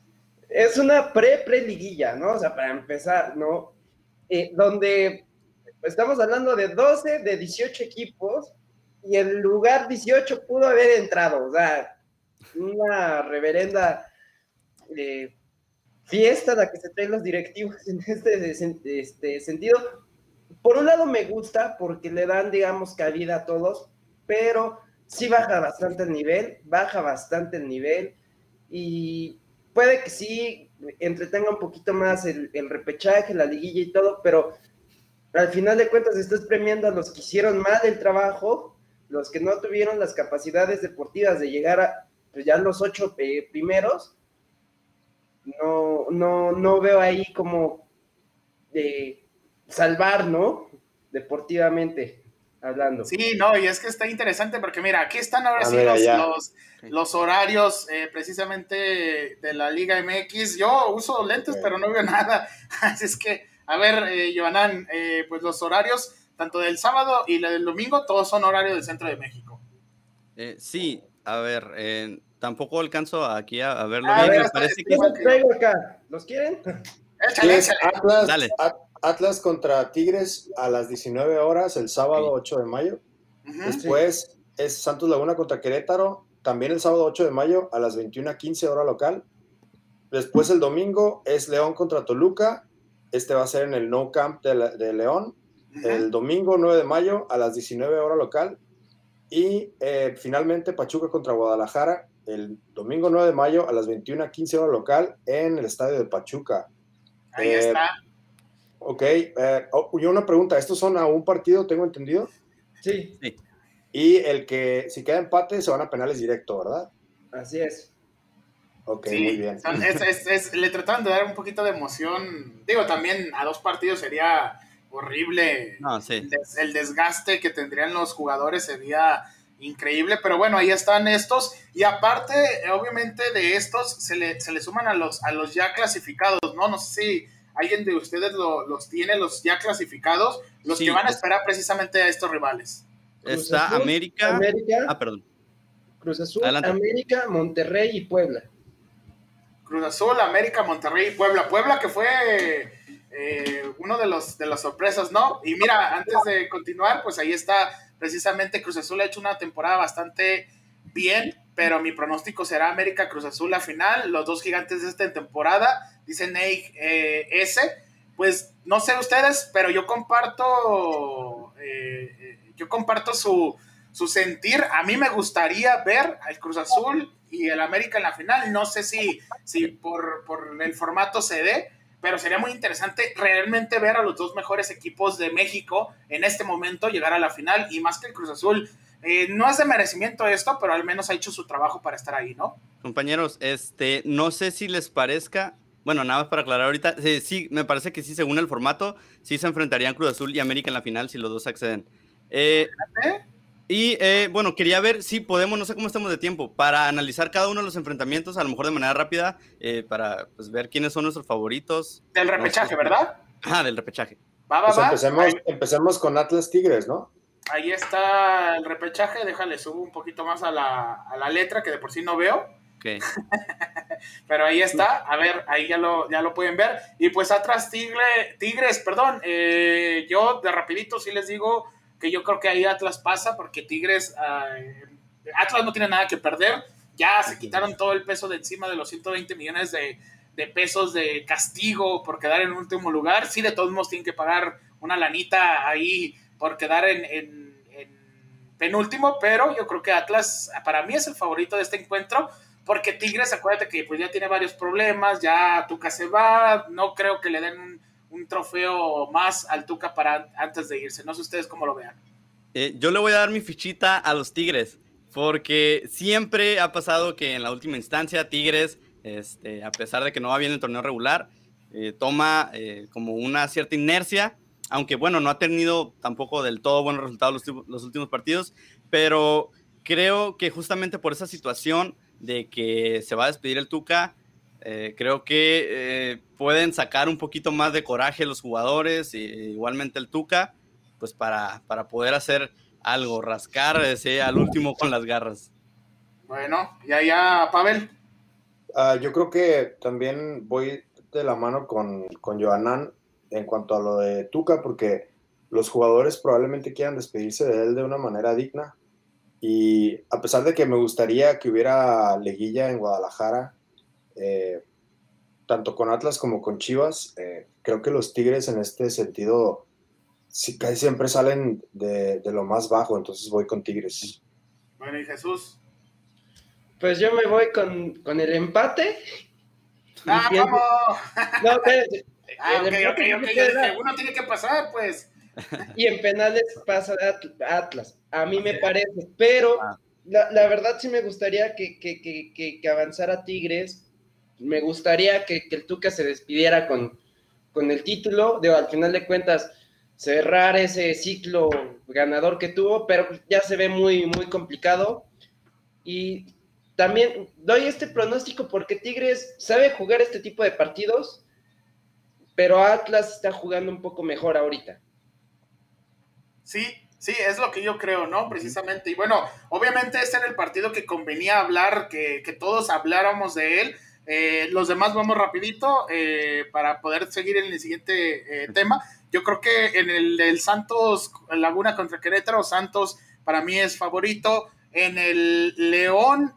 es una pre-pre-liguilla, ¿no? O sea, para empezar, ¿no? Eh, donde estamos hablando de 12 de 18 equipos y el lugar 18 pudo haber entrado, o sea, una reverenda eh, fiesta la que se traen los directivos en este, este sentido. Por un lado me gusta porque le dan, digamos, cabida a todos, pero sí baja bastante el nivel, baja bastante el nivel y puede que sí entretenga un poquito más el, repechaje, la liguilla y todo, pero al final de cuentas estás premiando a los que hicieron mal el trabajo, los que no tuvieron las capacidades deportivas de llegar a pues, ya los ocho eh, primeros. No, no, no veo ahí como de salvar, ¿no? Deportivamente hablando. Sí, no, y es que está interesante porque mira, aquí están ahora ah, sí los, los, horarios eh, precisamente de la Liga MX. Yo uso lentes, pero no veo nada. Así es que, a ver, eh, Johanan, eh, pues los horarios, tanto del sábado y del domingo, todos son horarios del centro de México. Eh, sí, a ver, tampoco alcanzo aquí a, verlo bien. parece que... ¿Los quieren? Échale, échale. Atlas, Dale. Atlas contra Tigres a las 19 horas el sábado 8 de mayo. Después es Santos Laguna contra Querétaro, también el sábado 8 de mayo a las 21.15 hora local. Después el domingo es León contra Toluca. Este va a ser en el No Camp de, León. El domingo 9 de mayo a las 19 hora local. Y eh, finalmente Pachuca contra Guadalajara el domingo 9 de mayo a las 21.15 hora local en el estadio de Pachuca. Ahí está. Ok, eh, oh, yo una pregunta, ¿estos son a un partido, tengo entendido? Sí. Y el que, si queda empate, se van a penales directo, ¿verdad? Así es. Ok, muy bien. le trataron de dar un poquito de emoción. Digo, también a dos partidos sería horrible. No, sí. el, desgaste que tendrían los jugadores sería increíble, pero bueno, ahí están estos. Y aparte, obviamente, de estos se le, se le suman a los, a los ya clasificados, ¿no? No sé si ¿Alguien de ustedes los tiene, los ya clasificados? Los que van a esperar precisamente a estos rivales. Está América. Ah, perdón. Cruz Azul, América, Monterrey y Puebla. Cruz Azul, América, Monterrey y Puebla. Puebla que fue eh, uno de los de las sorpresas, ¿no? Y mira, antes de continuar, pues ahí está precisamente Cruz Azul ha hecho una temporada bastante bien, pero mi pronóstico será América Cruz Azul la final, los dos gigantes de esta temporada dice eh, S. Pues no sé ustedes, pero yo comparto, eh, eh, yo comparto su, su, sentir. A mí me gustaría ver al Cruz Azul y el América en la final. No sé si, si por, por el formato se dé, pero sería muy interesante realmente ver a los dos mejores equipos de México en este momento llegar a la final y más que el Cruz Azul. No es de merecimiento esto, pero al menos ha hecho su trabajo para estar ahí, ¿no? Compañeros, este, no sé si les parezca, bueno, nada más para aclarar ahorita, sí, me parece que sí, según el formato, sí se enfrentarían Cruz Azul y América en la final si los dos acceden. Eh, y eh, bueno, quería ver si podemos, no sé cómo estamos de tiempo, para analizar cada uno de los enfrentamientos, a lo mejor de manera rápida, eh, para pues, ver quiénes son nuestros favoritos. Del repechaje, ¿verdad? Ah, del repechaje. Va, va, pues Empecemos, con Atlas Tigres, ¿no? Ahí está el repechaje, déjale, subo un poquito más a la, a la letra, que de por sí no veo. Pero ahí está, a ver, ahí ya lo, ya lo pueden ver. Y pues atrás Tigre, Tigres, perdón, eh, yo de rapidito sí les digo que yo creo que ahí Atlas pasa porque Tigres, Atlas no tiene nada que perder, ya se quitaron todo el peso de encima de los 120 millones de, pesos de castigo por quedar en último lugar. Sí, de todos modos tienen que pagar una lanita ahí por quedar en, en penúltimo, pero yo creo que Atlas para mí es el favorito de este encuentro porque Tigres, acuérdate que pues ya tiene varios problemas, ya Tuca se va, no creo que le den un, trofeo más al Tuca para antes de irse. No sé ustedes cómo lo vean. Eh, yo le voy a dar mi fichita a los Tigres, porque siempre ha pasado que en la última instancia Tigres, este, a pesar de que no va bien en el torneo regular, eh, toma eh, como una cierta inercia, aunque bueno, no ha tenido tampoco del todo buenos resultados los, los últimos partidos, pero creo que justamente por esa situación de que se va a despedir el Tuca, eh, creo que eh, pueden sacar un poquito más de coraje los jugadores, igualmente el Tuca, pues para, para poder hacer algo, rascar ese al último con las garras. Bueno, y allá, Pavel. Ah, yo creo que también voy de la mano con, con Johanan en cuanto a lo de Tuca, porque los jugadores probablemente quieran despedirse de él de una manera digna. Y a pesar de que me gustaría que hubiera leguilla en Guadalajara, eh, tanto con Atlas como con Chivas, eh, creo que los Tigres en este sentido sí, casi siempre salen de, de, lo más bajo, entonces voy con Tigres. Bueno, ¿y Jesús? Pues yo me voy con, con el empate. ¡Ah, vamos! No, espérate. Ah, ok, ok, ok. Uno tiene que pasar, pues. Y en penales pasa Atlas. A mí me parece, pero ah. la, la, verdad sí me gustaría que, que, que, que, avanzara Tigres. Me gustaría que, el Tuca se despidiera con, con el título. De, al final de cuentas, cerrar ese ciclo ganador que tuvo, pero ya se ve muy, muy complicado. Y también doy este pronóstico porque Tigres sabe jugar este tipo de partidos, pero Atlas está jugando un poco mejor ahorita. Sí, sí, es lo que yo creo, ¿no? Precisamente. Y bueno, obviamente este era el partido que convenía hablar, que, todos habláramos de él. Eh, los demás vamos rapidito eh, para poder seguir en el siguiente eh, tema. Yo creo que en el, el Santos Laguna contra Querétaro, Santos para mí es favorito. En el León,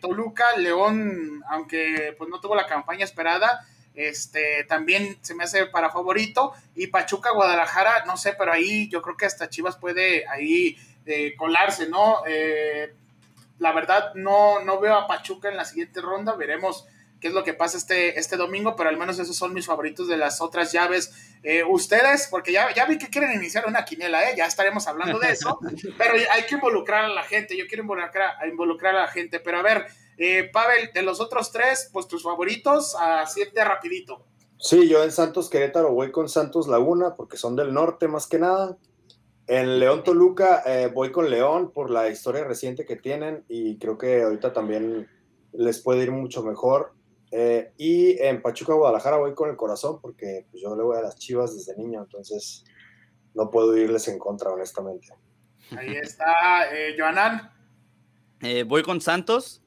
Toluca, León, aunque pues no tuvo la campaña esperada, este, también se me hace para favorito. Y Pachuca, Guadalajara, no sé, pero ahí yo creo que hasta Chivas puede ahí eh, colarse, ¿no? Eh, la verdad, no, no veo a Pachuca en la siguiente ronda. Veremos qué es lo que pasa este, este domingo, pero al menos esos son mis favoritos de las otras llaves. Eh, ustedes, porque ya, ya vi que quieren iniciar una quinela, ¿eh? ya estaremos hablando de eso, pero hay que involucrar a la gente, yo quiero involucrar, a involucrar a la gente, pero a ver, eh, Pavel, de los otros tres, pues tus favoritos, a siete rapidito. Sí, yo en Santos Querétaro voy con Santos Laguna porque son del norte más que nada. En León Toluca eh, voy con León por la historia reciente que tienen y creo que ahorita también les puede ir mucho mejor. Eh, y en Pachuca Guadalajara voy con el corazón porque pues, yo le voy a las Chivas desde niño, entonces no puedo irles en contra, honestamente. Ahí está, eh, Joanan. voy con Santos.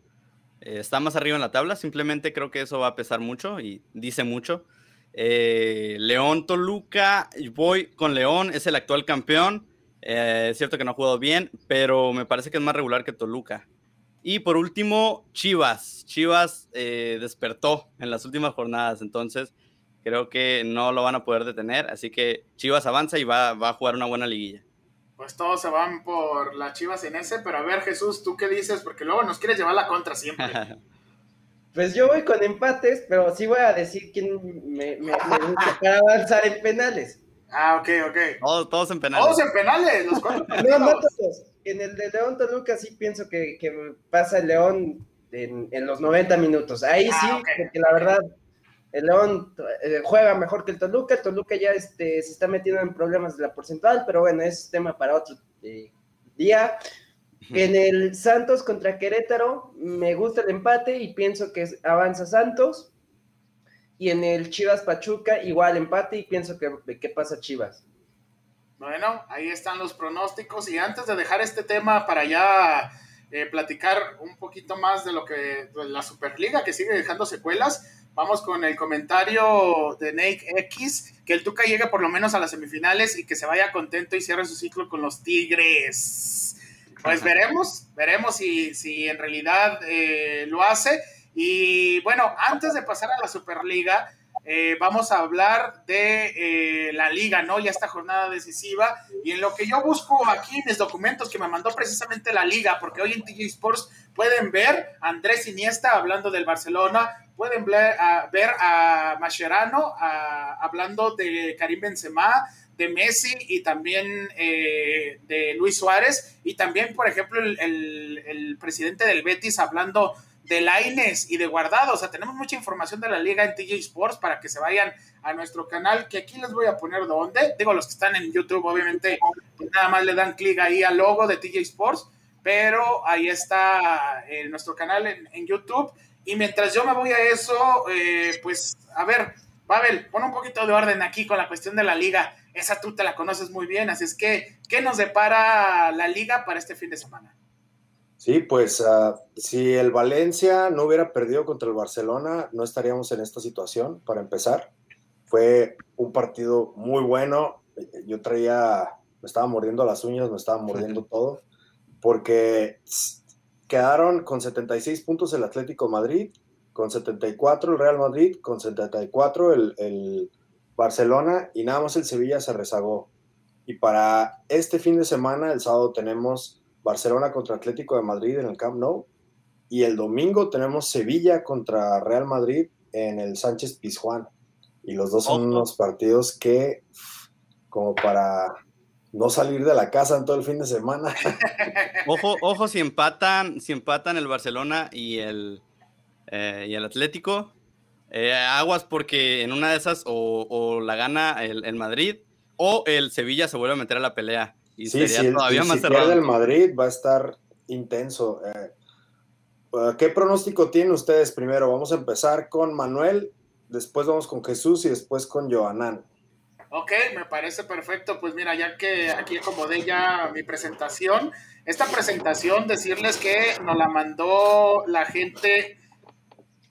Eh, está más arriba en la tabla, simplemente creo que eso va a pesar mucho y dice mucho. Eh, León Toluca, voy con León, es el actual campeón. Eh, es cierto que no ha jugado bien, pero me parece que es más regular que Toluca. Y por último, Chivas. Chivas despertó en las últimas jornadas, entonces creo que no lo van a poder detener. Así que Chivas avanza y va, va a jugar una buena liguilla pues todos se van por las chivas en ese, pero a ver Jesús, ¿tú qué dices? Porque luego nos quieres llevar la contra siempre. Pues yo voy con empates, pero sí voy a decir quién me, gusta para avanzar en penales. Ah, ok, ok. Todos, en penales. Todos en penales, los cuatro. no, no todos. En el de León Toluca sí pienso que, pasa el León en, los 90 minutos. Ahí ah, sí, porque la verdad el León eh, juega mejor que el Toluca, el Toluca ya este, se está metiendo en problemas de la porcentual, pero bueno, es tema para otro eh, día. En el Santos contra Querétaro me gusta el empate y pienso que avanza Santos. Y en el Chivas Pachuca igual empate y pienso que, que pasa Chivas. Bueno, ahí están los pronósticos y antes de dejar este tema para ya eh, platicar un poquito más de lo que de la Superliga que sigue dejando secuelas, Vamos con el comentario de Nate X, que el Tuca llegue por lo menos a las semifinales y que se vaya contento y cierre su ciclo con los Tigres. Pues veremos, veremos si, si en realidad eh, lo hace. Y bueno, antes de pasar a la Superliga, eh, vamos a hablar de eh, la liga, ¿no? Ya esta jornada decisiva. Y en lo que yo busco aquí en mis documentos que me mandó precisamente la liga, porque hoy en TG Sports pueden ver a Andrés Iniesta hablando del Barcelona, pueden ver a, ver a Mascherano hablando de Karim Benzema, de Messi y también eh, de Luis Suárez, y también, por ejemplo, el, el presidente del Betis hablando de Laines y de Guardado. O sea, tenemos mucha información de la liga en TJ Sports para que se vayan a nuestro canal, que aquí les voy a poner dónde. Digo, los que están en YouTube, obviamente, pues nada más le dan clic ahí al logo de TJ Sports, pero ahí está eh, nuestro canal en, YouTube. Y mientras yo me voy a eso, eh, pues, a ver, Babel, pon un poquito de orden aquí con la cuestión de la liga. Esa tú te la conoces muy bien, así es que, ¿qué nos depara la liga para este fin de semana? Sí, pues uh, si el Valencia no hubiera perdido contra el Barcelona, no estaríamos en esta situación, para empezar. Fue un partido muy bueno. Yo traía, me estaba mordiendo las uñas, me estaba mordiendo todo, porque quedaron con 76 puntos el Atlético Madrid, con 74 el Real Madrid, con 74 el, el Barcelona y nada más el Sevilla se rezagó. Y para este fin de semana, el sábado tenemos Barcelona contra Atlético de Madrid en el Camp Nou. Y el domingo tenemos Sevilla contra Real Madrid en el Sánchez Pizjuán. Y los dos son unos partidos que, como para no salir de la casa en todo el fin de semana. ojo, ojo si empatan, si empatan el Barcelona y el, eh, y el Atlético. Eh, aguas porque en una de esas o, la gana el, el Madrid o el Sevilla se vuelve a meter a la pelea. Y sí, sería todavía más si cerrado. el Madrid va a estar intenso. Eh, ¿Qué pronóstico tienen ustedes primero? Vamos a empezar con Manuel, después vamos con Jesús y después con Joanán. Ok, me parece perfecto. Pues mira, ya que aquí acomodé ya mi presentación, esta presentación decirles que nos la mandó la gente,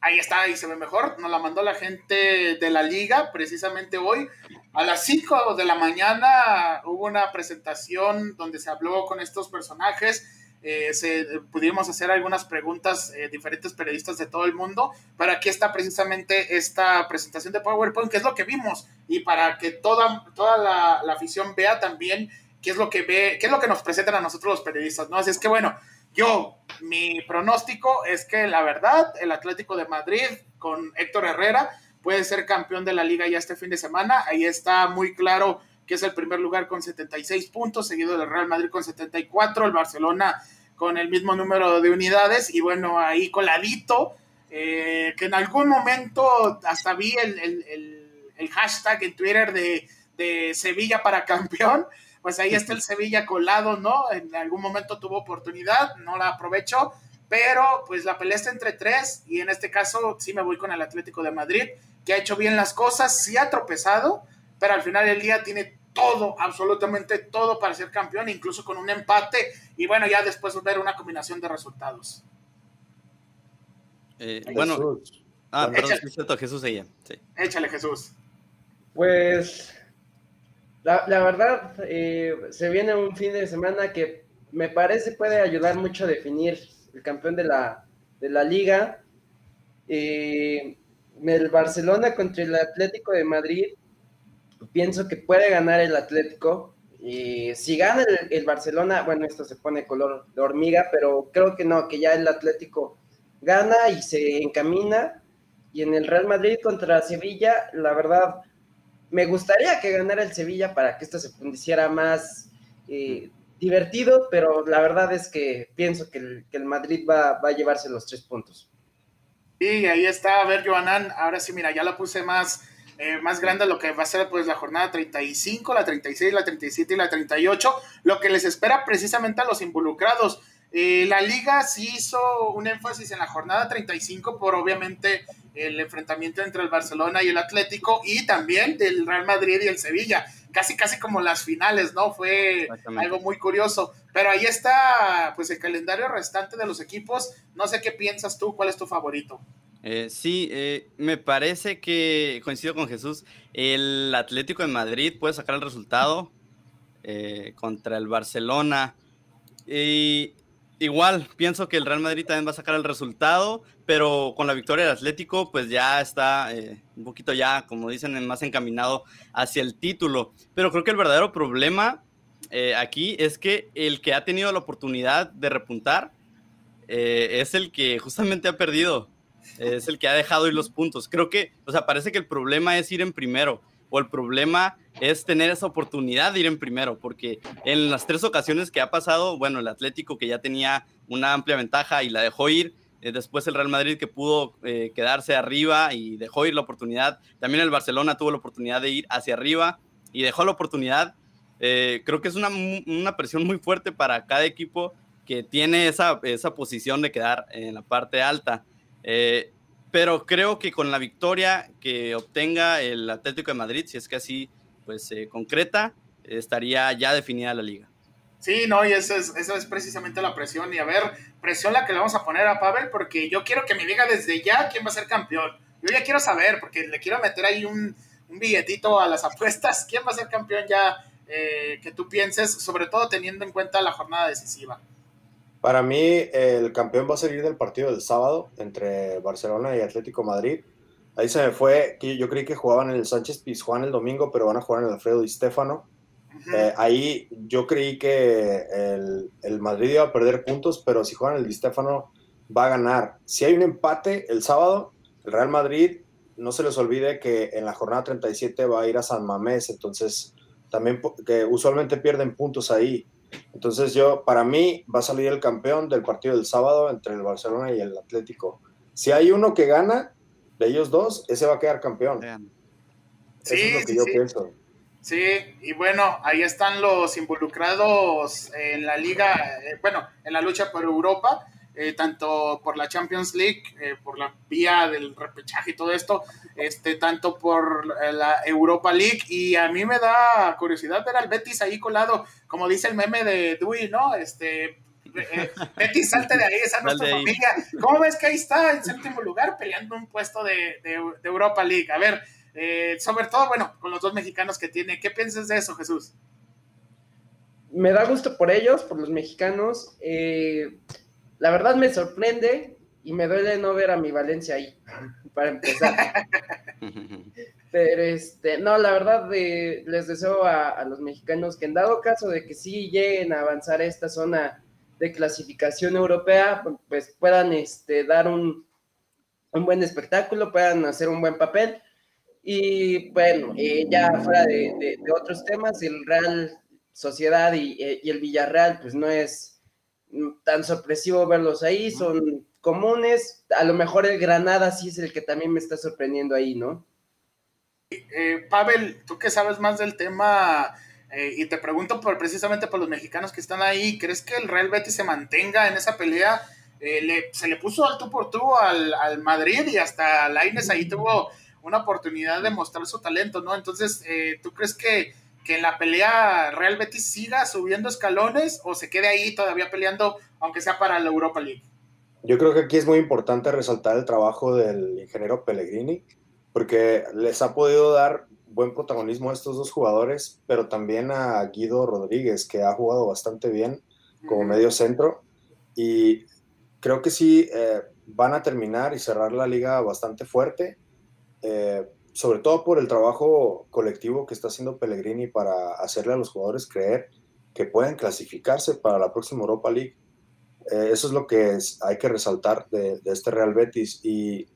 ahí está, ahí se ve mejor, nos la mandó la gente de la liga precisamente hoy. A las 5 de la mañana hubo una presentación donde se habló con estos personajes. Eh, se, pudimos hacer algunas preguntas eh, diferentes periodistas de todo el mundo para aquí está precisamente esta presentación de PowerPoint, que es lo que vimos, y para que toda, toda la, la, afición vea también qué es lo que ve, qué es lo que nos presentan a nosotros los periodistas, ¿no? Así es que bueno, yo, mi pronóstico es que la verdad, el Atlético de Madrid con Héctor Herrera puede ser campeón de la liga ya este fin de semana. Ahí está muy claro que es el primer lugar con 76 puntos, seguido del Real Madrid con 74, el Barcelona con el mismo número de unidades y bueno, ahí coladito, eh, que en algún momento hasta vi el, hashtag en Twitter de, de Sevilla para campeón, pues ahí está el Sevilla colado, ¿no? En algún momento tuvo oportunidad, no la aprovechó, pero pues la pelea está entre tres y en este caso sí me voy con el Atlético de Madrid que ha hecho bien las cosas, sí ha tropezado, pero al final del día tiene todo, absolutamente todo para ser campeón, incluso con un empate y bueno, ya después ver una combinación de resultados. Eh, bueno, ah, perdón, Jesús ella. Sí. Échale, Jesús. Pues la, la verdad, eh, se viene un fin de semana que me parece puede ayudar mucho a definir el campeón de la, de la liga. Eh, el Barcelona contra el Atlético de Madrid, pienso que puede ganar el Atlético. Y si gana el, Barcelona, bueno, esto se pone color de hormiga, pero creo que no, que ya el Atlético gana y se encamina. Y en el Real Madrid contra Sevilla, la verdad, me gustaría que ganara el Sevilla para que esto se hiciera más eh, divertido, pero la verdad es que pienso que el, Madrid va, va a llevarse los tres puntos. Y ahí está, a ver, Joanán, ahora sí, mira, ya la puse más, eh, más grande lo que va a ser pues la jornada 35, la 36, la 37 y la 38, lo que les espera precisamente a los involucrados. Eh, la liga sí hizo un énfasis en la jornada 35 por obviamente el enfrentamiento entre el Barcelona y el Atlético y también del Real Madrid y el Sevilla casi casi como las finales, ¿no? Fue algo muy curioso. Pero ahí está, pues, el calendario restante de los equipos. No sé qué piensas tú, cuál es tu favorito. Eh, sí, eh, me parece que coincido con Jesús. El Atlético de Madrid puede sacar el resultado eh, contra el Barcelona. Y igual, pienso que el Real Madrid también va a sacar el resultado, pero con la victoria del Atlético, pues ya está eh, un poquito ya, como dicen, más encaminado hacia el título. Pero creo que el verdadero problema eh, aquí es que el que ha tenido la oportunidad de repuntar es el que justamente ha perdido, es el que ha dejado ir los puntos. Creo que, o sea, parece que el problema es ir en primero o el problema es tener esa oportunidad de ir en primero, porque en las tres ocasiones que ha pasado, bueno, el Atlético que ya tenía una amplia ventaja y la dejó ir, eh, después el Real Madrid que pudo eh, quedarse arriba y dejó ir la oportunidad, también el Barcelona tuvo la oportunidad de ir hacia arriba y dejó la oportunidad. Eh, creo que es una, una, presión muy fuerte para cada equipo que tiene esa, esa posición de quedar en la parte alta pero creo que con la victoria que obtenga el Atlético de Madrid, si es que así pues se concreta, estaría ya definida la liga. Sí, no, y esa es, esa es precisamente la presión. Y a ver, presión la que le vamos a poner a Pavel, porque yo quiero que me diga desde ya quién va a ser campeón. Yo ya quiero saber, porque le quiero meter ahí un, un billetito a las apuestas. ¿Quién va a ser campeón ya eh, que tú pienses, sobre todo teniendo en cuenta la jornada decisiva? Para mí, el campeón va a salir del partido del sábado entre Barcelona y Atlético Madrid. Ahí se me fue, que yo creí que jugaban en el Sánchez Pizjuán el domingo, pero van a jugar en el Alfredo Di Stefano. Eh, ahí yo creí que el, el, Madrid iba a perder puntos, pero si juegan el Di Stefano va a ganar. Si hay un empate el sábado, el Real Madrid, no se les olvide que en la jornada 37 va a ir a San Mamés, entonces también que usualmente pierden puntos ahí. Entonces yo, para mí, va a salir el campeón del partido del sábado entre el Barcelona y el Atlético. Si hay uno que gana de ellos dos, ese va a quedar campeón. Sí, Eso es lo que yo pienso. Sí, y bueno, ahí están los involucrados en la liga, eh, bueno, en la lucha por Europa, eh, tanto por la Champions League, eh, por la vía del repechaje y todo esto, este, tanto por la Europa League, y a mí me da curiosidad ver al Betis ahí colado, como dice el meme de Dewey, ¿no? Este, Betis, salte de ahí, esa es nuestra familia. ¿Cómo ves que ahí está en séptimo lugar peleando un puesto de, de, de Europa League? A ver, eh, sobre todo, bueno, con los dos mexicanos que tiene. ¿Qué piensas de eso, Jesús? Me da gusto por ellos, por los mexicanos. Eh, la verdad me sorprende y me duele no ver a mi Valencia ahí, para empezar. Pero este, no, la verdad eh, les deseo a, los mexicanos que en dado caso de que sí lleguen a avanzar a esta zona de clasificación europea, pues puedan este, dar un, un buen espectáculo, puedan hacer un buen papel y bueno, eh, ya fuera de, otros temas, el Real Sociedad eh, y, el Villarreal, pues no es tan sorpresivo verlos ahí, son comunes. A lo mejor el Granada sí es el que también me está sorprendiendo ahí, ¿no? Eh, Pavel, tú que sabes más del tema, y te pregunto por, precisamente por los mexicanos que están ahí, ¿crees que el Real Betis se mantenga en esa pelea? se le puso al tú por tú al, al Madrid y hasta Laines ahí tuvo una oportunidad de mostrar su talento, ¿no? Entonces, eh, ¿tú crees que, que en la pelea Real Betis siga subiendo escalones o se quede ahí todavía peleando, aunque sea para la Europa League? Yo creo que aquí es muy importante resaltar el trabajo del ingeniero Pellegrini, porque les ha podido dar buen protagonismo a estos dos jugadores, pero también a Guido Rodríguez, que ha jugado bastante bien como medio centro. Y creo que sí eh, van a terminar y cerrar la liga bastante fuerte. Eh, sobre todo por el trabajo colectivo que está haciendo Pellegrini para hacerle a los jugadores creer que pueden clasificarse para la próxima Europa League. Eh, eso es lo que hay que resaltar de, este Real Betis. Y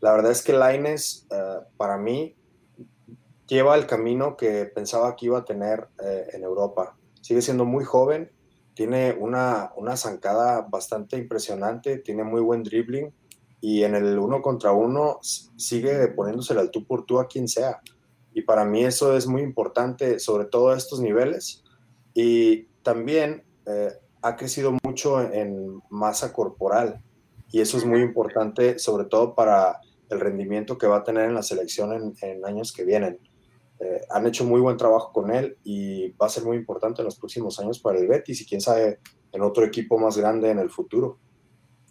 la verdad es que Laines, eh, para mí, lleva el camino que pensaba que iba a tener en Europa. Sigue siendo muy joven, tiene una, una zancada bastante impresionante, tiene muy buen dribbling y en el uno contra uno sigue poniéndose al tú por tú a quien sea. Y para mí eso es muy importante, sobre todo a estos niveles. Y también eh, ha crecido mucho en masa corporal. Y eso es muy importante, sobre todo para el rendimiento que va a tener en la selección en, años que vienen. Eh, han hecho muy buen trabajo con él y va a ser muy importante en los próximos años para el Betis y quién sabe en otro equipo más grande en el futuro.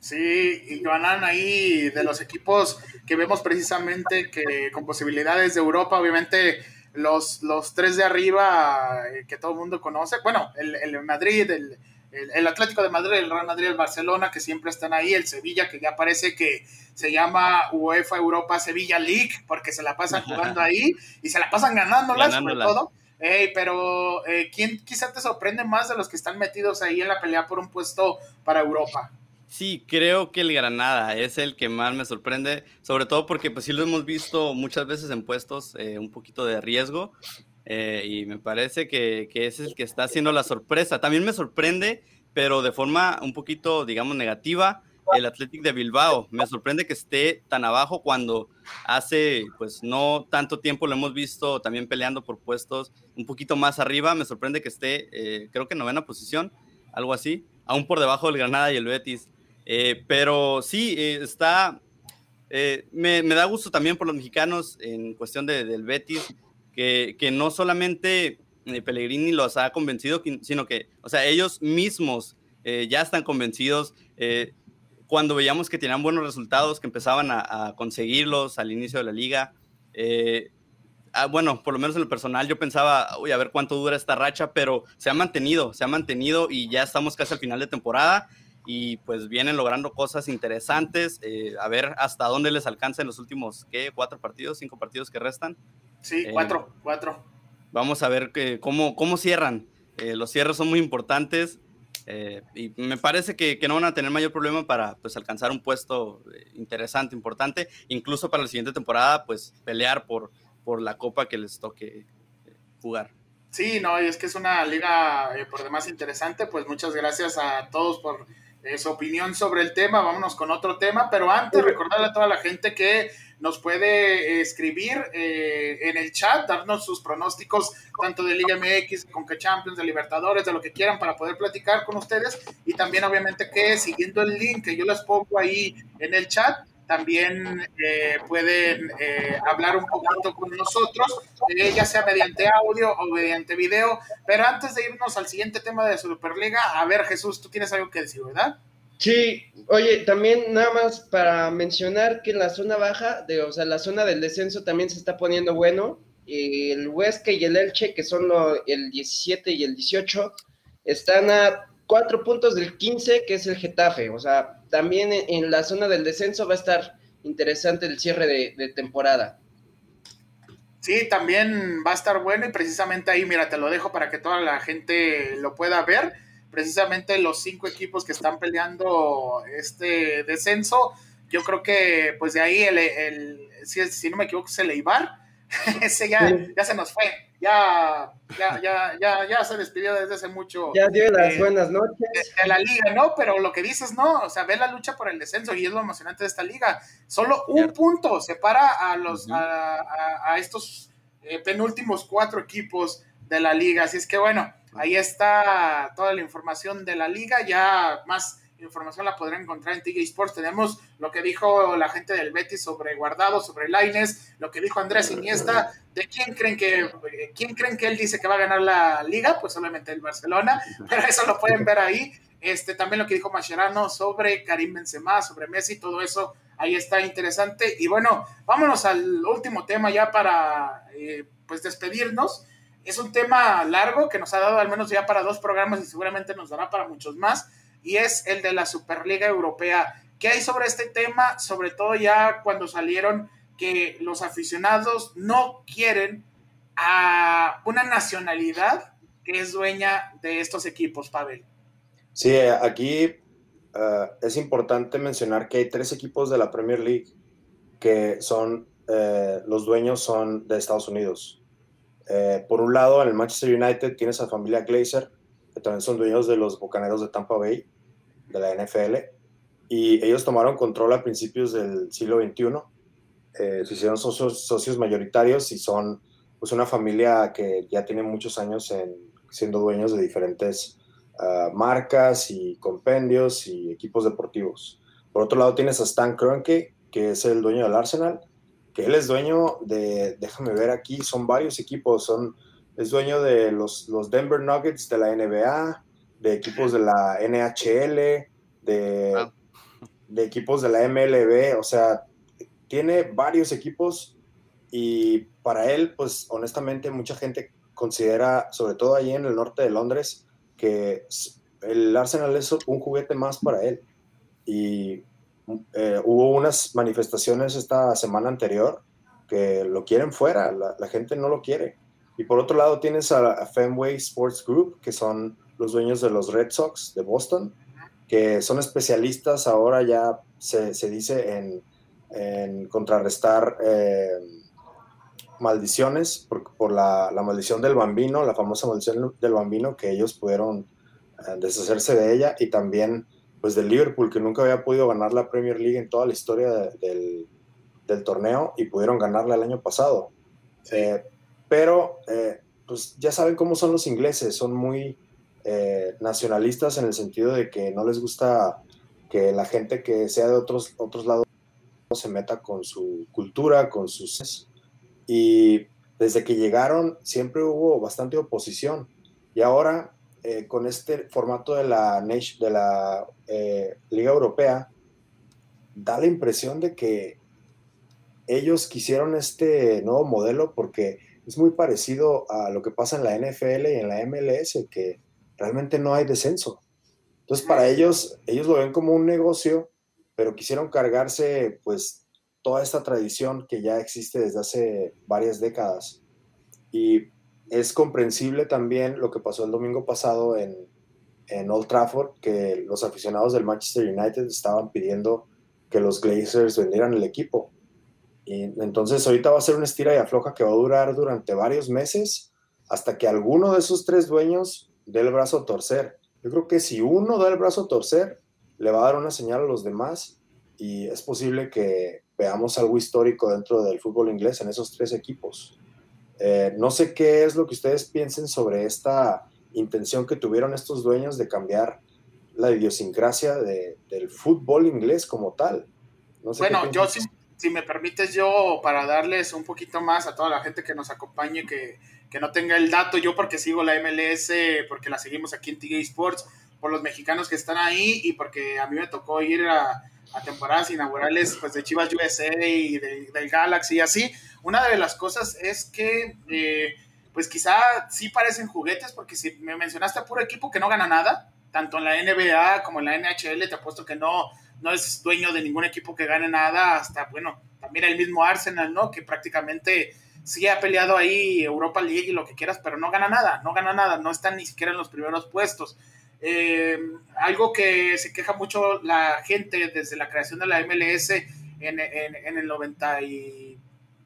Sí, y Joanan ahí de los equipos que vemos precisamente que con posibilidades de Europa, obviamente los, los tres de arriba eh, que todo el mundo conoce, bueno, el, el Madrid, el, el, Atlético de Madrid, el Real Madrid, el Barcelona, que siempre están ahí, el Sevilla, que ya parece que se llama UEFA Europa Sevilla League, porque se la pasan jugando ahí y se la pasan ganándola, sobre todo. pero eh, ¿quién quizá te sorprende más de los que están metidos ahí en la pelea por un puesto para Europa? Sí, creo que el Granada es el que más me sorprende, sobre todo porque pues sí lo hemos visto muchas veces en puestos eh, un poquito de riesgo eh, y me parece que, que es el que está haciendo la sorpresa. También me sorprende, pero de forma un poquito, digamos, negativa, el Athletic de Bilbao. Me sorprende que esté tan abajo cuando hace pues no tanto tiempo lo hemos visto también peleando por puestos un poquito más arriba. Me sorprende que esté, eh, creo que en novena posición, algo así, aún por debajo del Granada y el Betis. Eh, pero sí, eh, está. Eh, me, da gusto también por los mexicanos en cuestión de, del Betis, que, que, no solamente Pellegrini los ha convencido, sino que, o sea, ellos mismos ya están convencidos. cuando veíamos que tenían buenos resultados, que empezaban a, conseguirlos al inicio de la liga, ah, bueno, por lo menos en el personal yo pensaba, uy, a ver cuánto dura esta racha, pero se ha mantenido, se ha mantenido y ya estamos casi al final de temporada y pues vienen logrando cosas interesantes. Eh, a ver hasta dónde les alcanza en los últimos, ¿qué? ¿Cuatro partidos? ¿Cinco partidos que restan? Sí, eh, cuatro, cuatro. Vamos a ver que, cómo, cómo cierran. Eh, los cierres son muy importantes y me parece que, que, no van a tener mayor problema para pues, alcanzar un puesto interesante, importante. Incluso para la siguiente temporada, pues pelear por, por la copa que les toque jugar. Sí, no, y es que es una liga por demás interesante. Pues muchas gracias a todos por su opinión sobre el tema. Vámonos con otro tema, pero antes recordarle a toda la gente que nos puede escribir eh, en el chat, darnos sus pronósticos tanto de Liga MX, con que Champions, de Libertadores, de lo que quieran para poder platicar con ustedes y también obviamente que siguiendo el link que yo les pongo ahí en el chat, también eh, pueden eh, hablar un poquito con nosotros, eh, ya sea mediante audio o mediante video. Pero antes de irnos al siguiente tema de Superliga, a ver Jesús, tú tienes algo que decir, ¿verdad? Sí, oye, también nada más para mencionar que la zona baja, de, o sea, la zona del descenso también se está poniendo bueno. El Huesca y el Elche, que son el 17 y el 18, están a cuatro puntos del 15, que es el Getafe. O sea, también en, la zona del descenso va a estar interesante el cierre de, temporada. Sí, también va a estar bueno y precisamente ahí, mira, te lo dejo para que toda la gente lo pueda ver. Precisamente los cinco equipos que están peleando este descenso, yo creo que pues de ahí, el, si, si, no me equivoco, es el Eibar. Ese ya, ya se nos fue ya, ya, ya, ya, ya se despidió desde hace mucho. Ya dio las buenas noches. De, la liga, ¿no? Pero lo que dices, no, o sea, ve la lucha por el descenso y es lo emocionante de esta liga. Solo un punto separa a los, a, estos eh, penúltimos cuatro equipos de la liga. Así es que bueno, ahí está toda la información de la liga, ya más información la podrán encontrar en TJ Sports. Tenemos lo que dijo la gente del Betis sobre Guardado, sobre Laines, lo que dijo Andrés Iniesta. ¿De quién creen que quién creen que él dice que va a ganar la liga? Pues obviamente el Barcelona, pero eso lo pueden ver ahí. Este, también lo que dijo Mascherano sobre Karim Benzema, sobre Messi, todo eso ahí está interesante. Y bueno, vámonos al último tema ya para eh, pues despedirnos. Es un tema largo que nos ha dado al menos ya para dos programas y seguramente nos dará para muchos más y es el de la Superliga Europea. ¿Qué hay sobre este tema? Sobre todo ya cuando salieron que los aficionados no quieren a una nacionalidad que es dueña de estos equipos, Pavel. Sí, aquí eh, es importante mencionar que hay tres equipos de la Premier League que son, eh, los dueños son de Estados Unidos. Eh, por un lado, en el Manchester United tienes a familia Glazer, que también son dueños de los Bucaneros de Tampa Bay, de la NFL, y ellos tomaron control a principios del siglo XXI, eh, se hicieron socios, socios, mayoritarios y son pues una familia que ya tiene muchos años en, siendo dueños de diferentes uh, marcas y compendios y equipos deportivos. Por otro lado tienes a Stan Kroenke, que es el dueño del Arsenal, que él es dueño de, déjame ver aquí, son varios equipos, son es dueño de los, los Denver Nuggets de la NBA, de equipos de la NHL, de, de equipos de la MLB, o sea, tiene varios equipos y para él, pues honestamente mucha gente considera, sobre todo ahí en el norte de Londres, que el Arsenal es un juguete más para él. Y eh, hubo unas manifestaciones esta semana anterior que lo quieren fuera, la gente no lo quiere. Y por otro lado tienes a, Fenway Sports Group, que son los dueños de los Red Sox de Boston, que son especialistas ahora ya se, se dice en, en contrarrestar eh, maldiciones por, por la, la, maldición del bambino, la famosa maldición del bambino, que ellos pudieron eh, deshacerse de ella, y también pues del Liverpool, que nunca había podido ganar la Premier League en toda la historia del, del, torneo, y pudieron ganarla el año pasado. Eh, pero eh, pues ya saben cómo son los ingleses, son muy eh, nacionalistas en el sentido de que no les gusta que la gente que sea de otros, otros lados se meta con su cultura, con sus... Y desde que llegaron siempre hubo bastante oposición. Y ahora eh, con este formato de la, de la eh, Liga Europea, da la impresión de que ellos quisieron este nuevo modelo porque es muy parecido a lo que pasa en la NFL y en la MLS, que realmente no hay descenso. Entonces, para ellos, ellos lo ven como un negocio, pero quisieron cargarse, pues, toda esta tradición que ya existe desde hace varias décadas. Y es comprensible también lo que pasó el domingo pasado en, en Old Trafford, que los aficionados del Manchester United estaban pidiendo que los Glazers vendieran el equipo. Entonces ahorita va a ser una estira y afloja que va a durar durante varios meses hasta que alguno de esos tres dueños dé el brazo a torcer. Yo creo que si uno da el brazo a torcer, le va a dar una señal a los demás y es posible que veamos algo histórico dentro del fútbol inglés en esos tres equipos. Eh, no sé qué es lo que ustedes piensen sobre esta intención que tuvieron estos dueños de cambiar la idiosincrasia del fútbol inglés como tal. bueno, yo si, si, me permites yo para darles un poquito más a toda la gente que nos acompañe, que, que no tenga el dato, yo porque sigo la MLS, porque la seguimos aquí en TG Sports, por los mexicanos que están ahí y porque a mí me tocó ir a, temporadas inaugurales pues, de Chivas USA y del Galaxy y así. Una de las cosas es que, eh, pues quizá sí parecen juguetes, porque si me mencionaste a puro equipo que no gana nada, tanto en la NBA como en la NHL, te apuesto que no, no es dueño de ningún equipo que gane nada, hasta, bueno, también el mismo Arsenal, ¿no? Que prácticamente sí ha peleado ahí Europa League y lo que quieras, pero no gana nada, no gana nada, no están ni siquiera en los primeros puestos. Eh, algo que se queja mucho la gente desde la creación de la MLS en, el 90 y,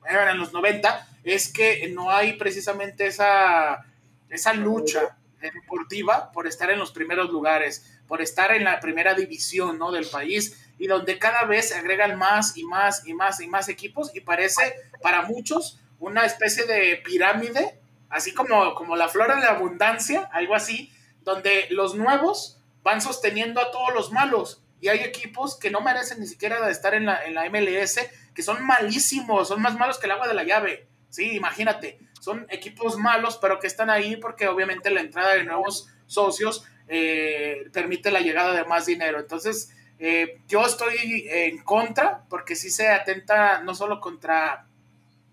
en los 90 es que no hay precisamente esa, esa lucha deportiva por estar en los primeros lugares, por estar en la primera división ¿no? del país y donde cada vez se agregan más y más y más y más equipos y parece para muchos una especie de pirámide, así como, como la flora de abundancia, algo así, donde los nuevos van sosteniendo a todos los malos. Y hay equipos que no merecen ni siquiera estar en la, en la MLS, que son malísimos, son más malos que el agua de la llave. Sí, imagínate, son equipos malos, pero que están ahí porque obviamente la entrada de nuevos socios eh, permite la llegada de más dinero. Entonces, eh, yo estoy en contra, porque sí se atenta no solo contra,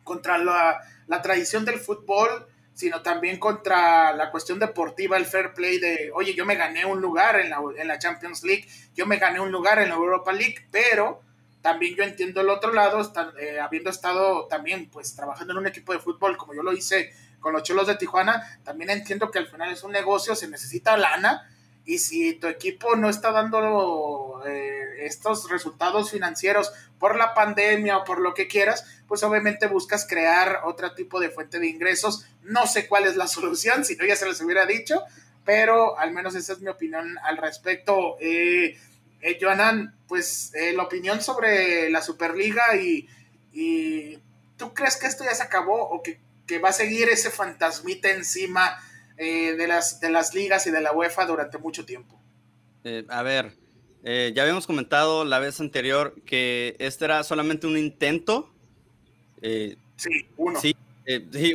contra la, la tradición del fútbol, sino también contra la cuestión deportiva, el fair play de, oye, yo me gané un lugar en la, en la Champions League, yo me gané un lugar en la Europa League, pero también yo entiendo el otro lado, eh, habiendo estado también pues trabajando en un equipo de fútbol como yo lo hice con los Cholos de Tijuana, también entiendo que al final es un negocio, se necesita lana y si tu equipo no está dando eh, estos resultados financieros por la pandemia o por lo que quieras, pues obviamente buscas crear otro tipo de fuente de ingresos. No sé cuál es la solución, si no ya se les hubiera dicho, pero al menos esa es mi opinión al respecto. Eh, eh Joanan, pues eh, la opinión sobre la Superliga y, y, ¿tú crees que esto ya se acabó o que, que va a seguir ese fantasmita encima? Eh, de, las, de las ligas y de la UEFA durante mucho tiempo. Eh, a ver, eh, ya habíamos comentado la vez anterior que este era solamente un intento. sí, uno. Sí,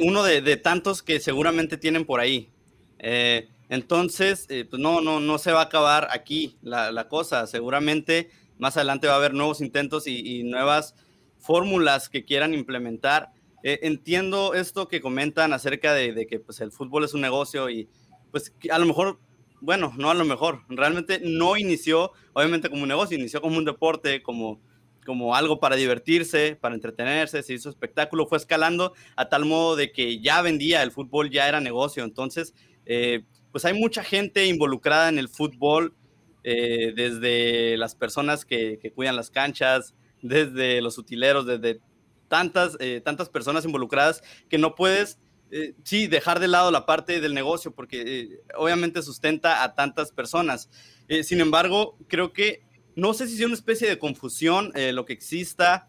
uno de, tantos que seguramente tienen por ahí. entonces, pues no, no, no se va a acabar aquí la, cosa. Seguramente más adelante va a haber nuevos intentos y, y nuevas fórmulas que quieran implementar. Eh, entiendo esto que comentan acerca de, que pues, el fútbol es un negocio y pues a lo mejor, bueno, no a lo mejor, realmente no inició obviamente como un negocio, inició como un deporte, como, como algo para divertirse, para entretenerse, se hizo espectáculo, fue escalando a tal modo de que ya vendía, el fútbol ya era negocio, entonces eh, pues hay mucha gente involucrada en el fútbol, eh, desde las personas que, que, cuidan las canchas, desde los utileros, desde tantas, eh, tantas personas involucradas que no puedes, eh, sí, dejar de lado la parte del negocio porque eh, obviamente sustenta a tantas personas. sin embargo, creo que no sé si es una especie de confusión lo que exista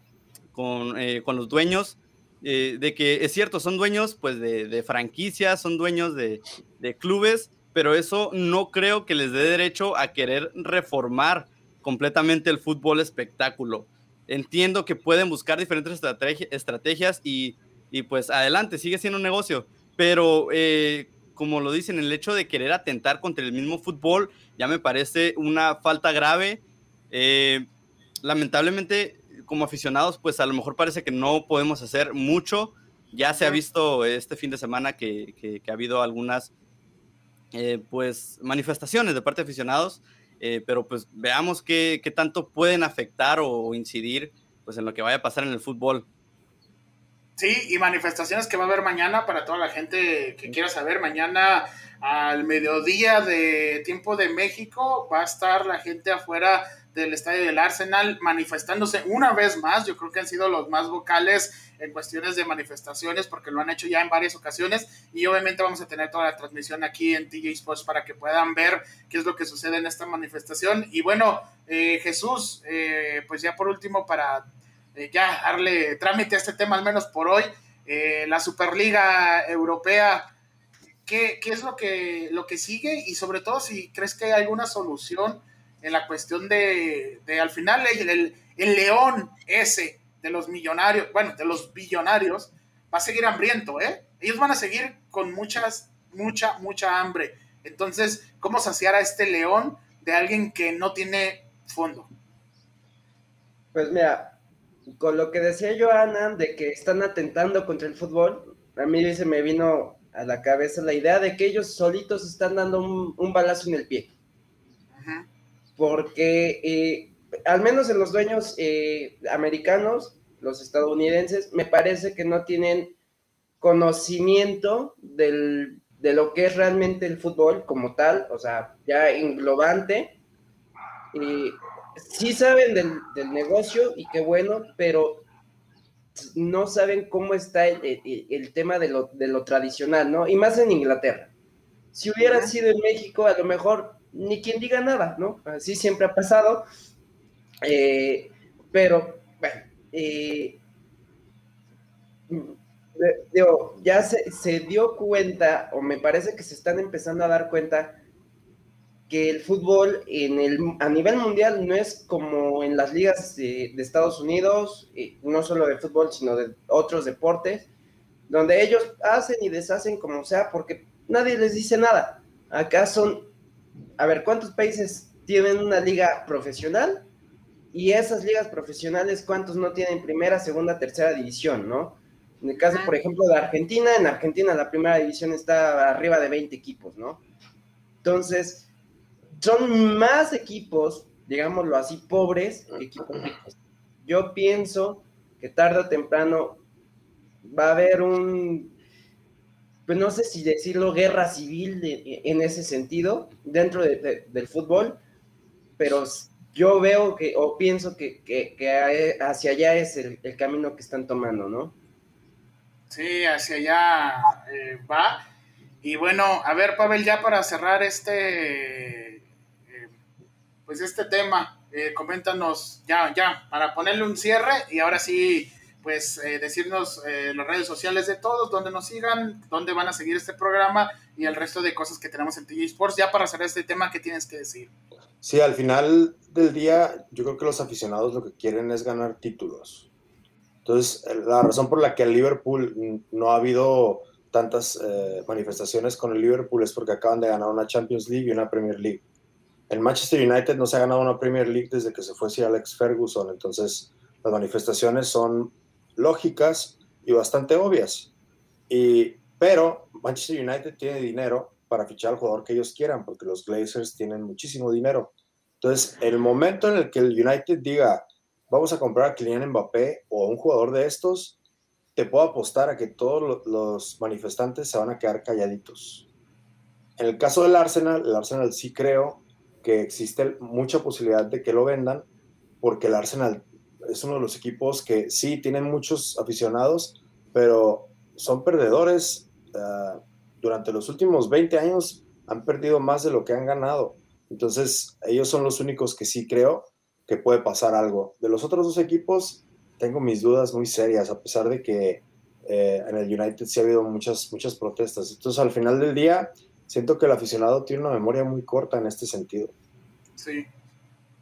con, con los dueños. de que es cierto, son dueños pues de, de franquicias, son dueños de, de clubes, pero eso no creo que les dé derecho a querer reformar completamente el fútbol espectáculo entiendo que pueden buscar diferentes estrategias y y pues adelante, sigue siendo un negocio. Pero eh, como lo dicen, el hecho de querer atentar contra el mismo fútbol ya me parece una falta grave. Eh, lamentablemente, como aficionados, pues a lo mejor parece que no podemos hacer mucho. Ya se ha visto este fin de semana que, ha habido algunas eh, pues manifestaciones de parte de aficionados, pero pues veamos qué, qué, tanto pueden afectar o incidir pues en lo que vaya a pasar en el fútbol. Sí, y manifestaciones que va a haber mañana para toda la gente que quiera saber. Mañana al mediodía de tiempo de México va a estar la gente afuera del estadio del Arsenal manifestándose una vez más. Yo creo que han sido los más vocales en cuestiones de manifestaciones porque lo han hecho ya en varias ocasiones y obviamente vamos a tener toda la transmisión aquí en TJ Sports para que puedan ver qué es lo que sucede en esta manifestación. Y bueno, eh, Jesús, eh, pues ya por último para eh, ya darle trámite a este tema, al menos por hoy. La Superliga Europea, ¿qué, ¿qué, es lo que, lo que sigue? Y sobre todo, si crees que hay alguna solución en la cuestión de, de al final, el, el, león ese de los millonarios, bueno, de los billonarios, va a seguir hambriento, ¿eh? Ellos van a seguir con muchas, mucha, mucha hambre. Entonces, ¿cómo saciar a este león de alguien que no tiene fondo? Pues mira, con lo que decía Joana de que están atentando contra el fútbol, a mí se me vino a la cabeza la idea de que ellos solitos están dando un, balazo en el pie. Porque eh, al menos en los dueños eh, americanos, los estadounidenses, me parece que no tienen conocimiento de lo que es realmente el fútbol como tal, o sea, ya englobante. Sí saben del, negocio y qué bueno, pero no saben cómo está el, tema de lo, tradicional, ¿no? Y más en Inglaterra. Si hubiera sido en México, a lo mejor ni quien diga nada, ¿no? Así siempre ha pasado. Eh, pero, bueno, eh, ya se, se dio cuenta, o me parece que se están empezando a dar cuenta, que el fútbol en el, a nivel mundial no es como en las ligas de, Estados Unidos, no solo de fútbol, sino de otros deportes, donde ellos hacen y deshacen como sea, porque nadie les dice nada. Acá son, a ver, ¿cuántos países tienen una liga profesional? Y esas ligas profesionales, ¿cuántos no tienen primera, segunda, tercera división, no? En el caso, por ejemplo, de Argentina, en Argentina la primera división está arriba de 20 equipos, ¿no? Entonces, son más equipos, digámoslo así, pobres que equipos ricos. Yo pienso que tarde o temprano va a haber un, pues no sé si decirlo, guerra civil en ese sentido dentro del fútbol, pero yo veo que, o pienso que, hacia allá es el, camino que están tomando, ¿no? Sí, hacia allá eh, va. Y bueno, a ver, Pavel, ya para cerrar este pues este tema. Eh, coméntanos ya, ya, para ponerle un cierre y ahora sí, pues eh, decirnos eh, las redes sociales de todos, donde nos sigan, dónde van a seguir este programa y el resto de cosas que tenemos en TG Sports. Ya para cerrar este tema, ¿qué tienes que decir? Sí, al final del día, yo creo que los aficionados lo que quieren es ganar títulos. Entonces, la razón por la que el Liverpool no ha habido tantas manifestaciones con el Liverpool es porque acaban de ganar una Champions League y una Premier League el Manchester United no se ha ganado una Premier League desde que se fue Sir Alex Ferguson, entonces las manifestaciones son lógicas y bastante obvias. Y, pero Manchester United tiene dinero para fichar al jugador que ellos quieran, porque los Glazers tienen muchísimo dinero. Entonces, el momento en el que el United diga, vamos a comprar a Kylian Mbappé o a un jugador de estos, te puedo apostar a que todos los manifestantes se van a quedar calladitos. En el caso del Arsenal, el Arsenal sí creo que existe mucha posibilidad de que lo vendan, porque el Arsenal es uno de los equipos que sí tienen muchos aficionados, pero son perdedores. Ah, durante los últimos 20 años han perdido más de lo que han ganado. Entonces, ellos son los únicos que sí creo que puede pasar algo. De los otros dos equipos, tengo mis dudas muy serias, a pesar de que eh, en el United sí ha habido muchas, muchas protestas. Entonces, al final del día, siento que el aficionado tiene una memoria muy corta en este sentido. Sí,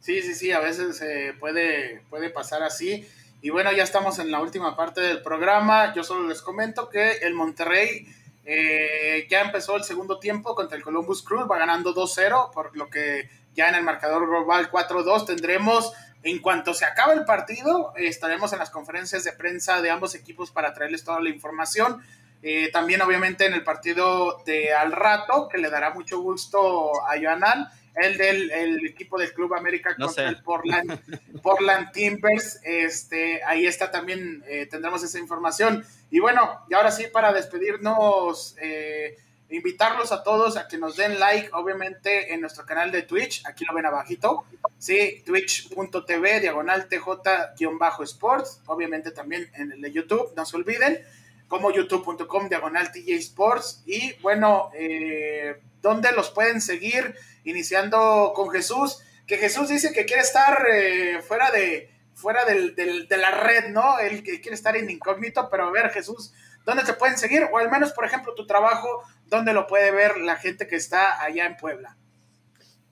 sí, sí, sí, a veces puede, puede pasar así. Y bueno, ya estamos en la última parte del programa. Yo solo les comento que el Monterrey eh, ya empezó el segundo tiempo contra el Columbus Crew, va ganando 2-0, por lo que ya en el marcador global 4-2 tendremos, en cuanto se acabe el partido, estaremos en las conferencias de prensa de ambos equipos para traerles toda la información. Eh, también obviamente en el partido de al rato, que le dará mucho gusto a Joanal, el del el equipo del Club América contra el Portland, Portland Timbers. Este, ahí está también, eh, tendremos esa información. Y bueno, y ahora sí, para despedirnos, eh, invitarlos a todos a que nos den like, obviamente, en nuestro canal de Twitch, aquí lo ven abajito, sí, twitch.tv, diagonal TJ-sports, obviamente también en el de YouTube, no se olviden, como youtube.com, diagonal TJ Sports, y bueno, eh, ¿dónde los pueden seguir? Iniciando con Jesús, que Jesús dice que quiere estar eh, fuera de fuera del, de la red, ¿no? Él que quiere estar en incógnito, pero a ver, Jesús, ¿dónde te pueden seguir? O al menos, por ejemplo, tu trabajo, ¿dónde lo puede ver la gente que está allá en Puebla?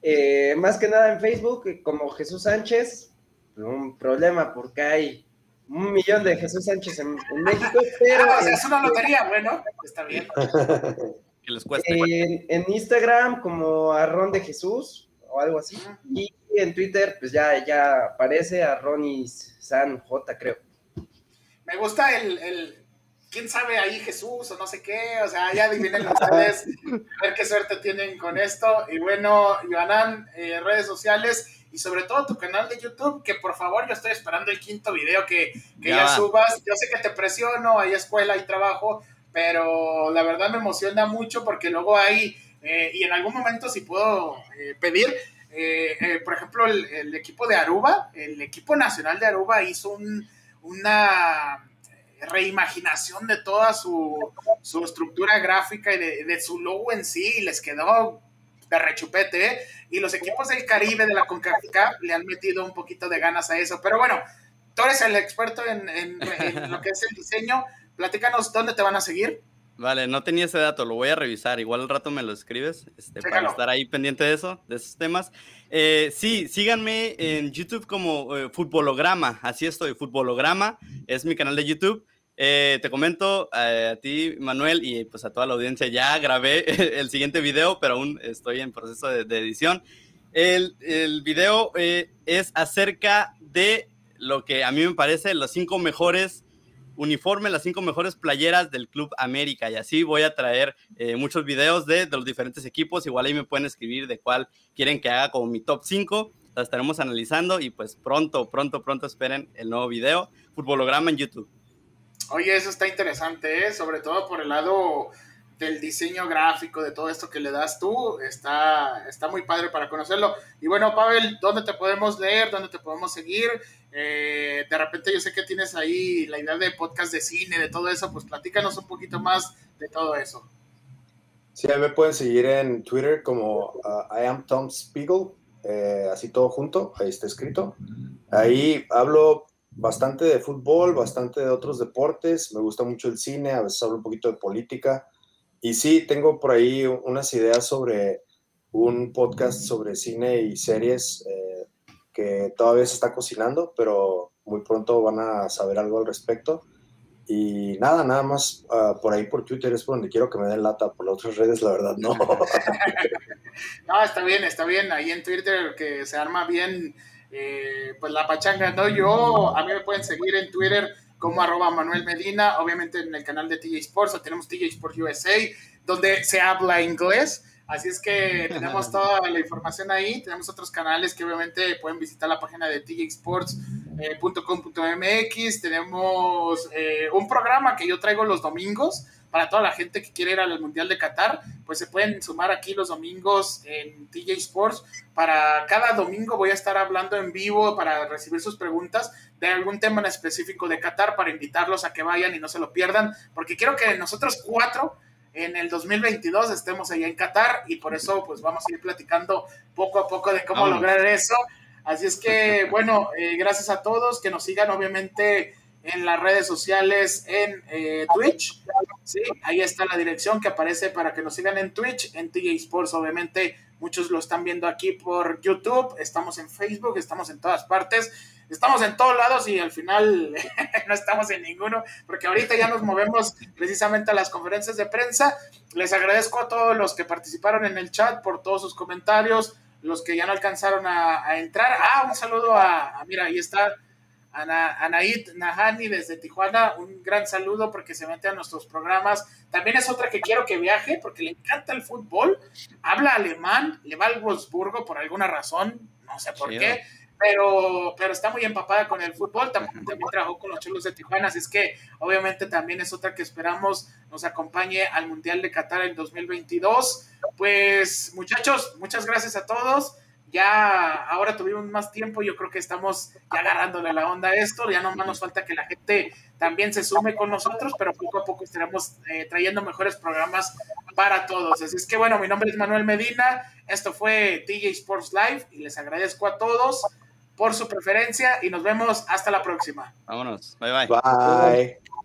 Eh, más que nada en Facebook, como Jesús Sánchez, un problema porque hay un millón de Jesús Sánchez en, México, pero... Ah, es una lotería, bueno, está bien. que les cueste. en Instagram como Arrón de Jesús o algo así, y en Twitter, pues ya, ya aparece a Ronnie San J, creo. Me gusta el, el, quién sabe ahí Jesús o no sé qué, o sea, ya adivinen ustedes, a ver qué suerte tienen con esto. Y bueno, Joanán, eh, redes sociales y sobre todo tu canal de YouTube, que por favor yo estoy esperando el quinto video que, que ya, subas. Yo sé que te presiono, hay escuela, hay trabajo, pero la verdad me emociona mucho porque luego hay, eh, y en algún momento si puedo eh, pedir, eh, eh, por ejemplo, el, equipo de Aruba, el equipo nacional de Aruba hizo una reimaginación de toda su, estructura gráfica y de, su logo en sí, y les quedó de rechupete, y los equipos del Caribe de la CONCACAF le han metido un poquito de ganas a eso, pero bueno, tú eres el experto en, en lo que es el diseño, platícanos dónde te van a seguir. Vale, no tenía ese dato, lo voy a revisar. Igual al rato me lo escribes este, para estar ahí pendiente de eso, de esos temas. Eh, sí, síganme en YouTube como eh, Futbolograma, así estoy, Futbolograma, es mi canal de YouTube. Eh, te comento a ti, Manuel, y pues a toda la audiencia, ya grabé el siguiente video, pero aún estoy en proceso de, de edición. El, el video es acerca de lo que a mí me parece los cinco mejores uniforme, las cinco mejores playeras del Club América. Y así voy a traer eh, muchos videos de, los diferentes equipos. Igual ahí me pueden escribir de cuál quieren que haga como mi top 5. La estaremos analizando y pues pronto, pronto, pronto esperen el nuevo video. Futbolograma en YouTube. Oye, eso está interesante, ¿eh? sobre todo por el lado del diseño gráfico, de todo esto que le das tú, está, está muy padre para conocerlo. Y bueno, Pavel, ¿dónde te podemos leer? ¿Dónde te podemos seguir? Eh, de repente yo sé que tienes ahí la idea de podcast de cine, de todo eso, pues platícanos un poquito más de todo eso. Sí, me pueden seguir en Twitter como uh, I am Tom Spiegel, eh, así todo junto, ahí está escrito. Ahí hablo bastante de fútbol, bastante de otros deportes, me gusta mucho el cine, a veces hablo un poquito de política. Y sí, tengo por ahí unas ideas sobre un podcast sobre cine y series. Eh, que todavía se está cocinando, pero muy pronto van a saber algo al respecto. Y nada, nada más ah, por ahí por Twitter es por donde quiero que me den lata, por las otras redes la verdad no. no, está bien, está bien, ahí en Twitter que se arma bien eh, pues la pachanga, ¿no? Yo, a mí me pueden seguir en Twitter como arroba Manuel Medina, obviamente en el canal de TJ Sports, tenemos TJ Sports USA, donde se habla inglés. Así es que tenemos toda la información ahí. Tenemos otros canales que obviamente pueden visitar la página de tjsports.com.mx. tenemos eh, un programa que yo traigo los domingos para toda la gente que quiere ir al Mundial de Qatar. Pues se pueden sumar aquí los domingos en TJ Sports. Para cada domingo voy a estar hablando en vivo para recibir sus preguntas de algún tema en específico de Qatar para invitarlos a que vayan y no se lo pierdan. Porque quiero que nosotros cuatro en el 2022 estemos allá en Qatar y por eso pues vamos a ir platicando poco a poco de cómo lograr eso. Así es que bueno, eh, gracias a todos que nos sigan obviamente en las redes sociales en eh, Twitch. Sí, ahí está la dirección que aparece para que nos sigan en Twitch, en TJ Sports obviamente. Muchos lo están viendo aquí por YouTube, estamos en Facebook, estamos en todas partes. Estamos en todos lados y al final no estamos en ninguno, porque ahorita ya nos movemos precisamente a las conferencias de prensa. Les agradezco a todos los que participaron en el chat por todos sus comentarios, los que ya no alcanzaron a, entrar. Ah, un saludo a, mira, ahí está Ana, Anaid Nahani desde Tijuana, un gran saludo porque se mete a nuestros programas. También es otra que quiero que viaje porque le encanta el fútbol, habla alemán, le va al Wolfsburgo por alguna razón, no sé por qué pero, pero está muy empapada con el fútbol, también, trabajó con los Cholos de Tijuana, así es que obviamente también es otra que esperamos nos acompañe al Mundial de Qatar en 2022. Pues muchachos, muchas gracias a todos. Ya ahora tuvimos más tiempo, yo creo que estamos ya agarrándole la onda a esto, ya no más nos falta que la gente también se sume con nosotros, pero poco a poco estaremos eh, trayendo mejores programas para todos. Así es que bueno, mi nombre es Manuel Medina, esto fue TJ Sports Live y les agradezco a todos por su preferencia y nos vemos hasta la próxima. Vámonos. Bye bye. Bye.